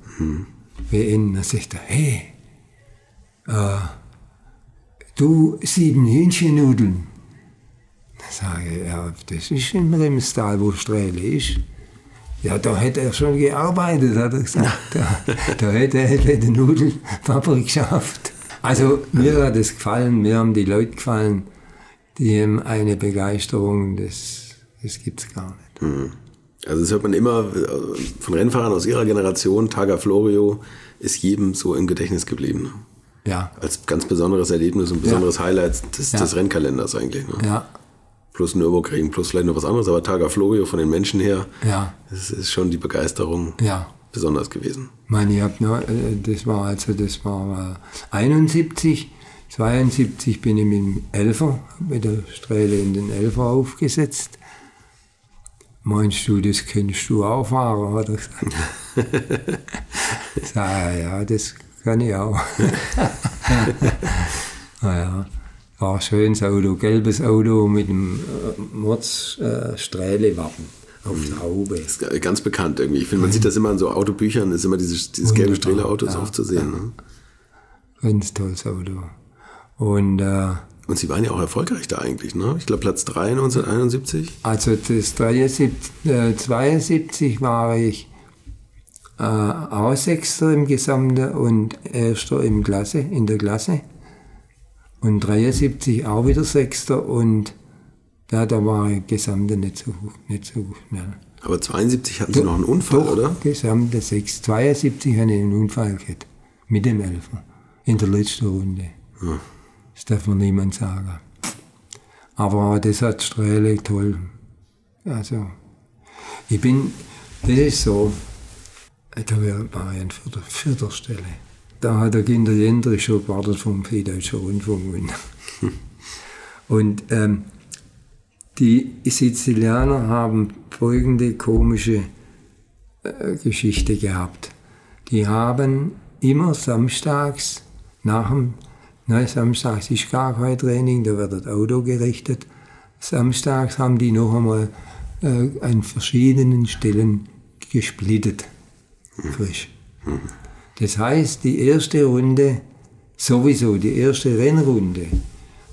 WN, da sagt er, hey, äh, du sieben Hühnchennudeln. Da sage ich, ja, das ist in Remstal, wo Strähle ist. Ja, da hätte er schon gearbeitet, hat er gesagt. Da, da hätte er eine Nudelfabrik geschafft. Also mir hat es gefallen, mir haben die Leute gefallen, die haben eine Begeisterung, das, das gibt es gar nicht. Also das hört man immer äh, von Rennfahrern aus ihrer Generation. Targa Florio ist jedem so im Gedächtnis geblieben. Ja, Als ganz besonderes Erlebnis und besonderes Highlight des, Ja. des Rennkalenders eigentlich. Ne? ja, Plus Nürburgring, plus vielleicht noch was anderes, aber Targa Florio von den Menschen her, ja, das ist schon die Begeisterung ja. besonders gewesen. Ich meine, ich hab noch, äh, das war also, das war äh, 71, 72 bin ich mit dem Elfer, mit der Strähle in den Elfer aufgesetzt. Meinst du, das könntest du auch fahren, hat er gesagt. Sag, ja, ja, das kann ich auch. naja, war ein schönes Auto, gelbes Auto mit einem äh, Mordsstrählewappen auf der Haube. Das ist ganz bekannt irgendwie. Ich finde, man sieht das immer in so Autobüchern, ist immer dieses, dieses gelbe Strähleauto ist oft zu sehen. Ne? Ganz tolles Auto. Und äh, Und sie waren ja auch erfolgreich da eigentlich, ne? Ich glaube Platz 3 1971. Also das 73, äh, 72 war ich äh, auch Sechster im Gesamten und Erster im Klasse, in der Klasse. Und 73 auch wieder Sechster und da, da war ich Gesamte nicht so, nicht so schnell. Aber 72 hatten sie noch einen Unfall, Doch, oder? Gesamte sechs. 72 hatte ich einen Unfall gehabt. Mit dem Elfer. In der letzten Runde. Das darf man niemand sagen. Aber das hat Strähle toll. Also, ich bin, das ist so, da war ich an vierter, vierter Stelle. Da hat der Kinder Jendrich schon gewartet vom Süddeutschen Rundfunk. Und, und ähm, die Sizilianer haben folgende komische äh, Geschichte gehabt. Die haben immer samstags nach dem, nein, samstags ist gar kein Training, da wird das Auto gerichtet. Samstags haben die noch einmal äh, an verschiedenen Stellen gesplittet, frisch. Das heißt, die erste Runde, sowieso die erste Rennrunde,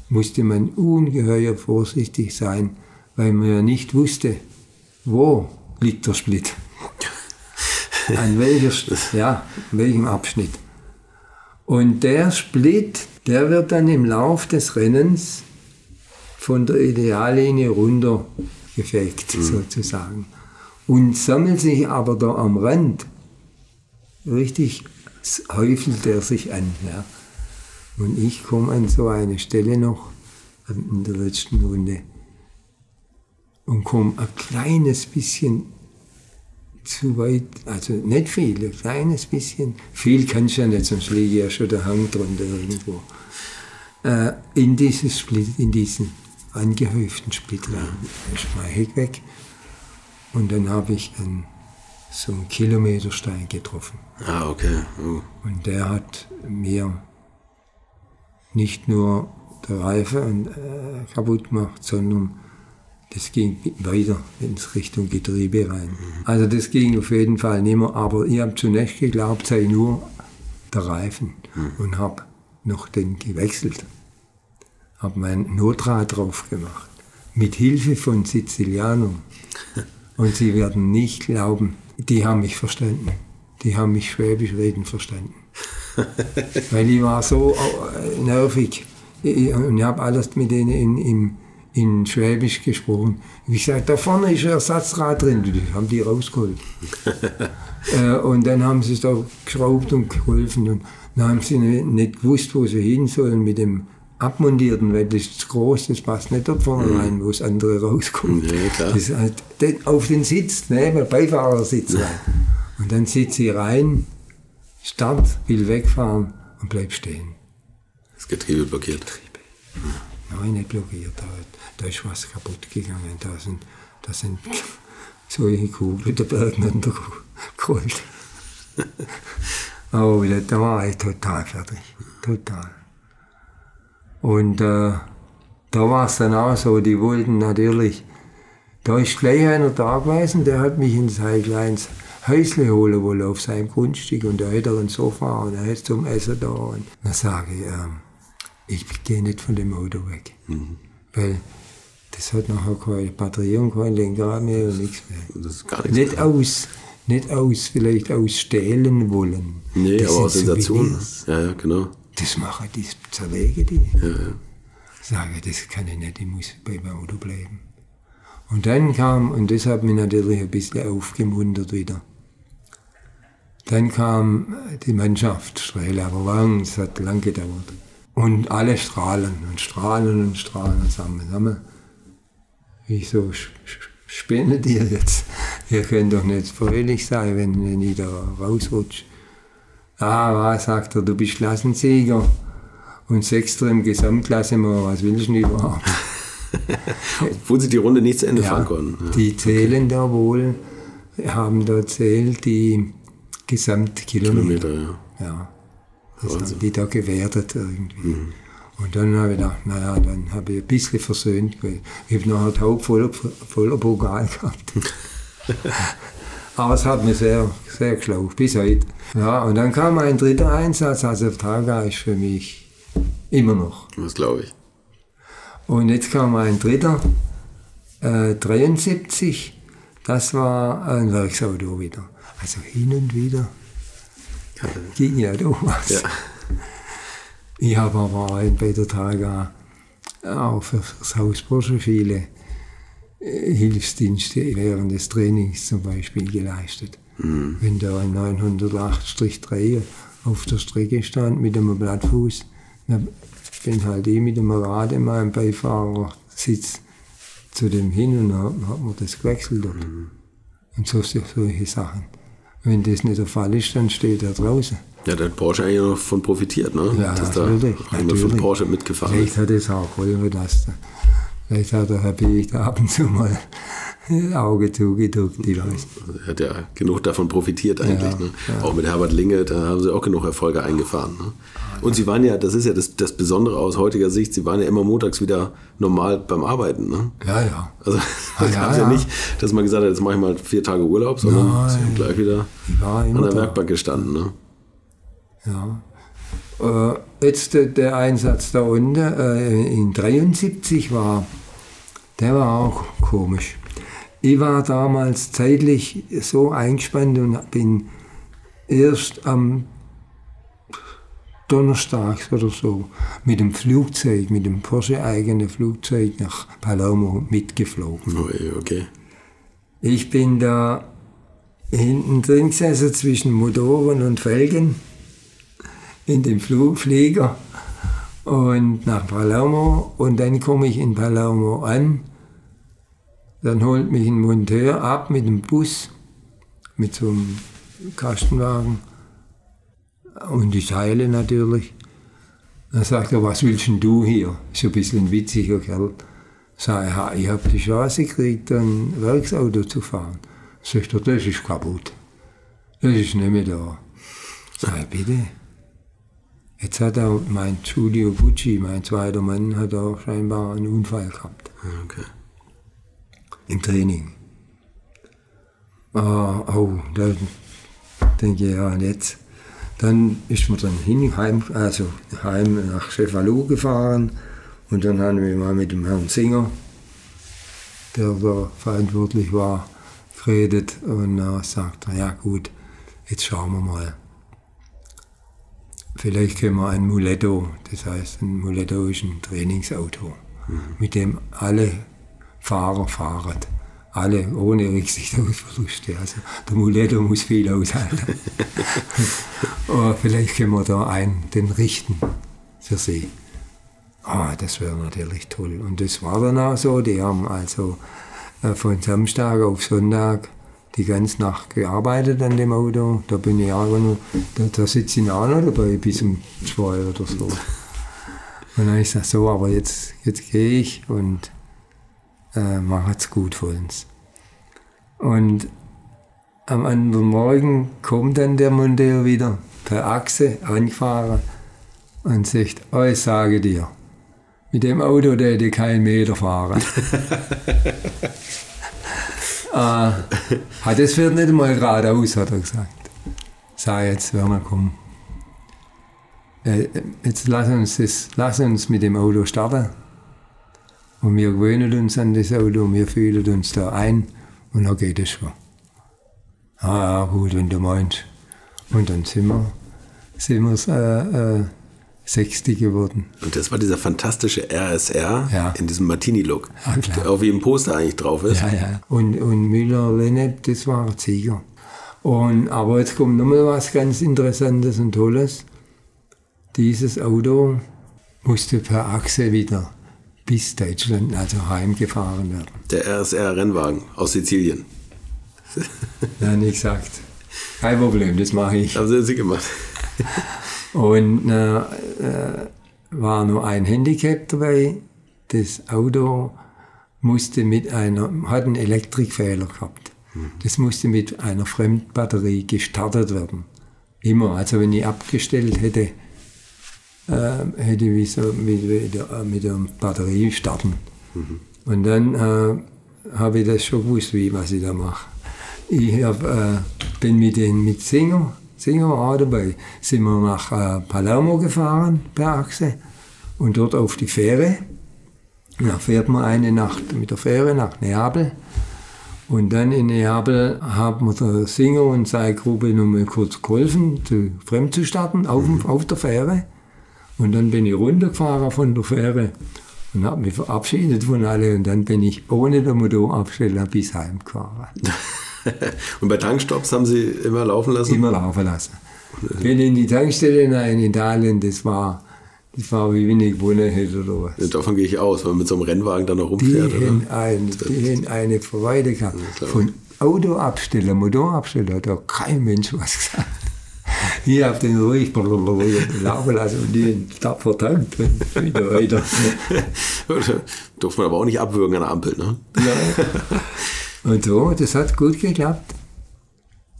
musste man ungeheuer vorsichtig sein, weil man ja nicht wusste, wo liegt der Split. An welcher, ja, an welchem Abschnitt. Und der Split, der wird dann im Lauf des Rennens von der Ideallinie runter gefegt, sozusagen. und sammelt sich aber da am Rand. Richtig häufelt er sich an. Ja. Und ich komme an so eine Stelle noch in der letzten Runde und komme ein kleines bisschen zu weit, also nicht viel, ein kleines bisschen. Viel kann ich ja nicht, sonst liege ja schon der Hang drunter irgendwo. Äh, in, dieses Split, in diesen angehäuften Splitter ist mein Heck weg. Und dann habe ich einen, so einen Kilometerstein getroffen. Ah, okay. Oh. Und der hat mir nicht nur der Reifen äh, kaputt gemacht, sondern das ging weiter ins Richtung Getriebe rein. Also das ging auf jeden Fall nicht mehr, aber ich habe zunächst geglaubt, sei nur der Reifen und habe noch den gewechselt. Habe mein Notrad drauf gemacht, mit Hilfe von Sizilianern. Und Sie werden nicht glauben, die haben mich verstanden. Die haben mich Schwäbisch reden verstanden. Weil ich war so äh, nervig. Und ich habe alles mit denen in, im in Schwäbisch gesprochen. Wie gesagt, da vorne ist ein Ersatzrad drin, das haben die rausgeholt. äh, und dann haben sie es da geschraubt und geholfen und dann haben sie nicht gewusst, wo sie hin sollen mit dem abmontierten, weil das ist zu groß, das passt nicht dort vorne mhm. rein, wo das andere rauskommt. Ja, klar. Das halt auf den Sitz, ne, der Beifahrersitz rein. Und dann sitzt sie rein, Start, will wegfahren und bleibt stehen. Das Getriebe blockiert. Getriebe. Nein, nicht blockiert. Halt da ist was kaputt gegangen. Da sind, da sind solche Kugeln der Bergen runtergeholt. oh, da war ich total fertig. Total. Und äh, da war es dann auch so, die wollten natürlich, da ist gleich einer da gewesen, der hat mich in sein kleines Häusle holen wollen auf seinem Grundstück und da hat er ein Sofa und er hat zum Essen da. Und dann sage ich, äh, ich gehe nicht von dem Auto weg. Mhm. Weil das hat nachher keine Batterie und kein Lenkrad mehr und nichts mehr. Das ist gar nichts nicht mehr. aus, nicht aus, vielleicht aus stehlen wollen. Nee, das aber aus Sensation. Ja, ja, genau. Das mache ich, das zerlege die. Ja. Sage, das kann ich nicht, ich muss beim Auto bleiben. Und dann kam, und das hat mich natürlich ein bisschen aufgemuntert wieder. Dann kam die Mannschaft, Strehle, aber lang, es hat lang gedauert. Und alle strahlen und strahlen und strahlen zusammen. zusammen wieso spinnet ihr jetzt? Ihr könnt doch nicht fröhlich sein, wenn, wenn ich da rausrutsche. Ah, was, sagt er, du bist Klassensieger und Sechster im Gesamtklassement, was willst du überhaupt? Obwohl sie die Runde nicht zu Ende ja, fahren konnten. Ja, die zählen okay. da wohl, haben da zählt die Gesamtkilometer. Kilometer, ja. ja. Das haben die da gewertet irgendwie. Mhm. Und dann habe ich gedacht, naja, dann habe ich ein bisschen versöhnt. Ich habe noch einen Tag voller, voller Pokal gehabt. Aber es hat mich sehr, sehr geschlaucht, bis heute. Ja, und dann kam ein dritter Einsatz, also Targa ist für mich immer noch. Das glaube ich. Und jetzt kam ein dritter, äh, 73, das war ein Werksauto wieder. Also hin und wieder ging ja doch was. Ja. Ich habe aber bei der Targa auch für das Hausbursche viele äh, Hilfsdienste während des Trainings zum Beispiel geleistet. Mhm. Wenn da ein 908-3 auf der Strecke stand mit einem Blattfuß, dann bin halt ich mit dem Rad in meinem Beifahrersitz zu dem hin und dann hat man das gewechselt dort. Mhm. Und so solche Sachen. Wenn das nicht der Fall ist, dann steht er draußen. Ja, da hat Porsche eigentlich noch von profitiert, ne? Ja, dass natürlich. da einer von Porsche mitgefahren Vielleicht hat es auch geholfen, dass vielleicht hat der Herr da ab und zu mal Auge zugedrückt, ich weiß. Er hat ja genug davon profitiert eigentlich. Ja, ne? ja. Auch mit Herbert Linge, da haben sie auch genug Erfolge eingefahren. Ne? Und sie waren ja, das ist ja das, das Besondere aus heutiger Sicht, sie waren ja immer montags wieder normal beim Arbeiten. Ne? Ja, ja. Also da ah, gab es ja, ja, nicht, dass man gesagt hat, jetzt mache ich mal vier Tage Urlaub, sondern Nein. sie gleich wieder an der Werkbank gestanden. Ne? Ja. Äh, jetzt der Einsatz da unten äh, in 73 war, der war auch komisch. Ich war damals zeitlich so eingespannt und bin erst am Donnerstags oder so mit dem Flugzeug, mit dem Porsche eigenen Flugzeug nach Palermo mitgeflogen. Oh, okay. Ich bin da hinten drin gesessen zwischen Motoren und Felgen in dem Flug Flieger und nach Palermo und dann komme ich in Palermo an. Dann holt mich ein Monteur ab mit dem Bus, mit so einem Kastenwagen und die Teile natürlich. Dann sagt er, was willst denn du hier? Ist ein bisschen ein witziger Kerl. Sag ich, ich habe die Chance gekriegt, ein Werksauto zu fahren. Sagt er, das ist kaputt. Das ist nicht mehr da. Sag ich, bitte? Jetzt hat er mein Giulio Bucci, mein zweiter Mann, hat auch scheinbar einen Unfall gehabt. Okay. Im Training. Ah, oh, da denke ich, ja, und jetzt. Dann ist man dann hin, heim, also heim nach Cefalou gefahren und dann haben wir mal mit dem Herrn Singer, der da verantwortlich war, geredet und dann sagt ja gut, jetzt schauen wir mal. Vielleicht können wir ein Muletto, das heißt, ein Muletto ist ein Trainingsauto, mit dem alle Fahrer fahren. Alle ohne Rücksicht auf Verluste. Also der Muletto muss viel aushalten. Aber vielleicht können wir da einen, den richten für sie. Ah, das wäre natürlich toll. Und das war dann auch so. Die haben also äh, von Samstag auf Sonntag die ganze Nacht gearbeitet an dem Auto. Da bin ich auch noch, da, da sitze ich auch noch dabei bis um zwei oder so. Und dann habe ich gesagt, so, aber jetzt, jetzt gehe ich und äh, mache es gut für uns. Und am anderen Morgen kommt dann der Monteur wieder per Achse angefahren und sagt, oh, ich sage dir, mit dem Auto hätte kein Meter fahren. äh, hat das fährt nicht mal geradeaus, hat er gesagt. Sag jetzt, Werner, komm. Äh, jetzt lass uns, das, lass uns mit dem Auto starten. Und wir gewöhnen uns an das Auto, wir fühlen uns da ein und dann geht es schon. Ah, gut, wenn du meinst. Und dann sind wir, sind wir äh, äh, 60 geworden. Und das war dieser fantastische RSR Ja. in diesem Martini-Look, Ja, der auf jedem Poster eigentlich drauf ist. Ja, ja. Und, und Müller-Lennep, das war ein Sieger. Und, aber jetzt kommt nochmal was ganz Interessantes und Tolles. Dieses Auto musste per Achse wieder bis Deutschland, also heimgefahren werden. Der RSR-Rennwagen aus Sizilien. Habe ich gesagt, kein Problem, das mache ich. Haben sie, sie gemacht. Und äh, äh, war nur ein Handicap dabei. Das Auto musste mit einer, hat einen Elektrikfehler gehabt. Das musste mit einer Fremdbatterie gestartet werden. Immer. Also wenn ich abgestellt hätte, äh, hätte ich so mit, mit, der, Batterie starten. Und dann äh, habe ich das schon gewusst, wie, was ich da mache. Ich hab, äh, bin mit den mit Singer, Singer auch dabei, sind wir nach äh, Palermo gefahren per Achse und dort auf die Fähre. Da fährt man eine Nacht mit der Fähre nach Neapel. Und dann in Neapel haben wir der Singer und seine Gruppe noch mal kurz geholfen, zu, fremd zu starten auf, dem- auf der Fähre. Und dann bin ich runtergefahren von der Fähre und habe mich verabschiedet von allen. Und dann bin ich ohne den Motorabsteller bis heim gefahren. Und bei Tankstops haben sie immer laufen lassen? Immer laufen lassen. Bin in die Tankstelle hinein in Italien, das war, das war wie wenn ich gewonnen hätte oder was. Ja, Davon gehe ich aus, wenn man mit so einem Rennwagen dann noch Die rumfährt. oder? haben, ein, die eine Freude gehabt. klar. Von Autoabsteller, Motorabsteller hat da kein Mensch was gesagt. Ich habe den ruhig laufen lassen und die haben tapfer tankt und wieder weiter. Durfte man aber auch nicht abwürgen an der Ampel. Ne? Und so, das hat gut geklappt.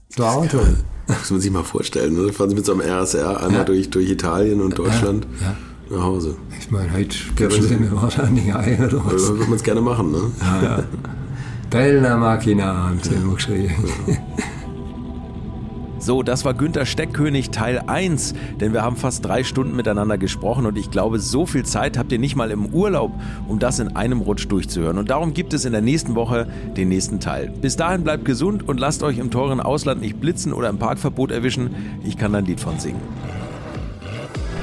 Das war auch toll. Muss man sich mal vorstellen. Ne? Fahren Sie mit so einem RSR einmal Ja. durch, durch Italien und Deutschland Ja. nach Hause. Ich meine, heute sperren sie mir wahrscheinlich ein oder was. Also, würde man es gerne machen. Ne? Bella Machina haben sie immer geschrieben. So, das war Günter Steckkönig Teil 1, denn wir haben fast drei Stunden miteinander gesprochen und ich glaube, so viel Zeit habt ihr nicht mal im Urlaub, um das in einem Rutsch durchzuhören. Und darum gibt es in der nächsten Woche den nächsten Teil. Bis dahin bleibt gesund und lasst euch im teuren Ausland nicht blitzen oder im Parkverbot erwischen. Ich kann da ein Lied von singen.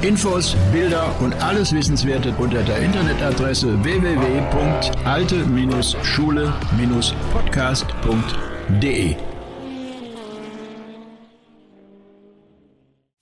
Infos, Bilder und alles Wissenswerte unter der Internetadresse www.alte-schule-podcast.de.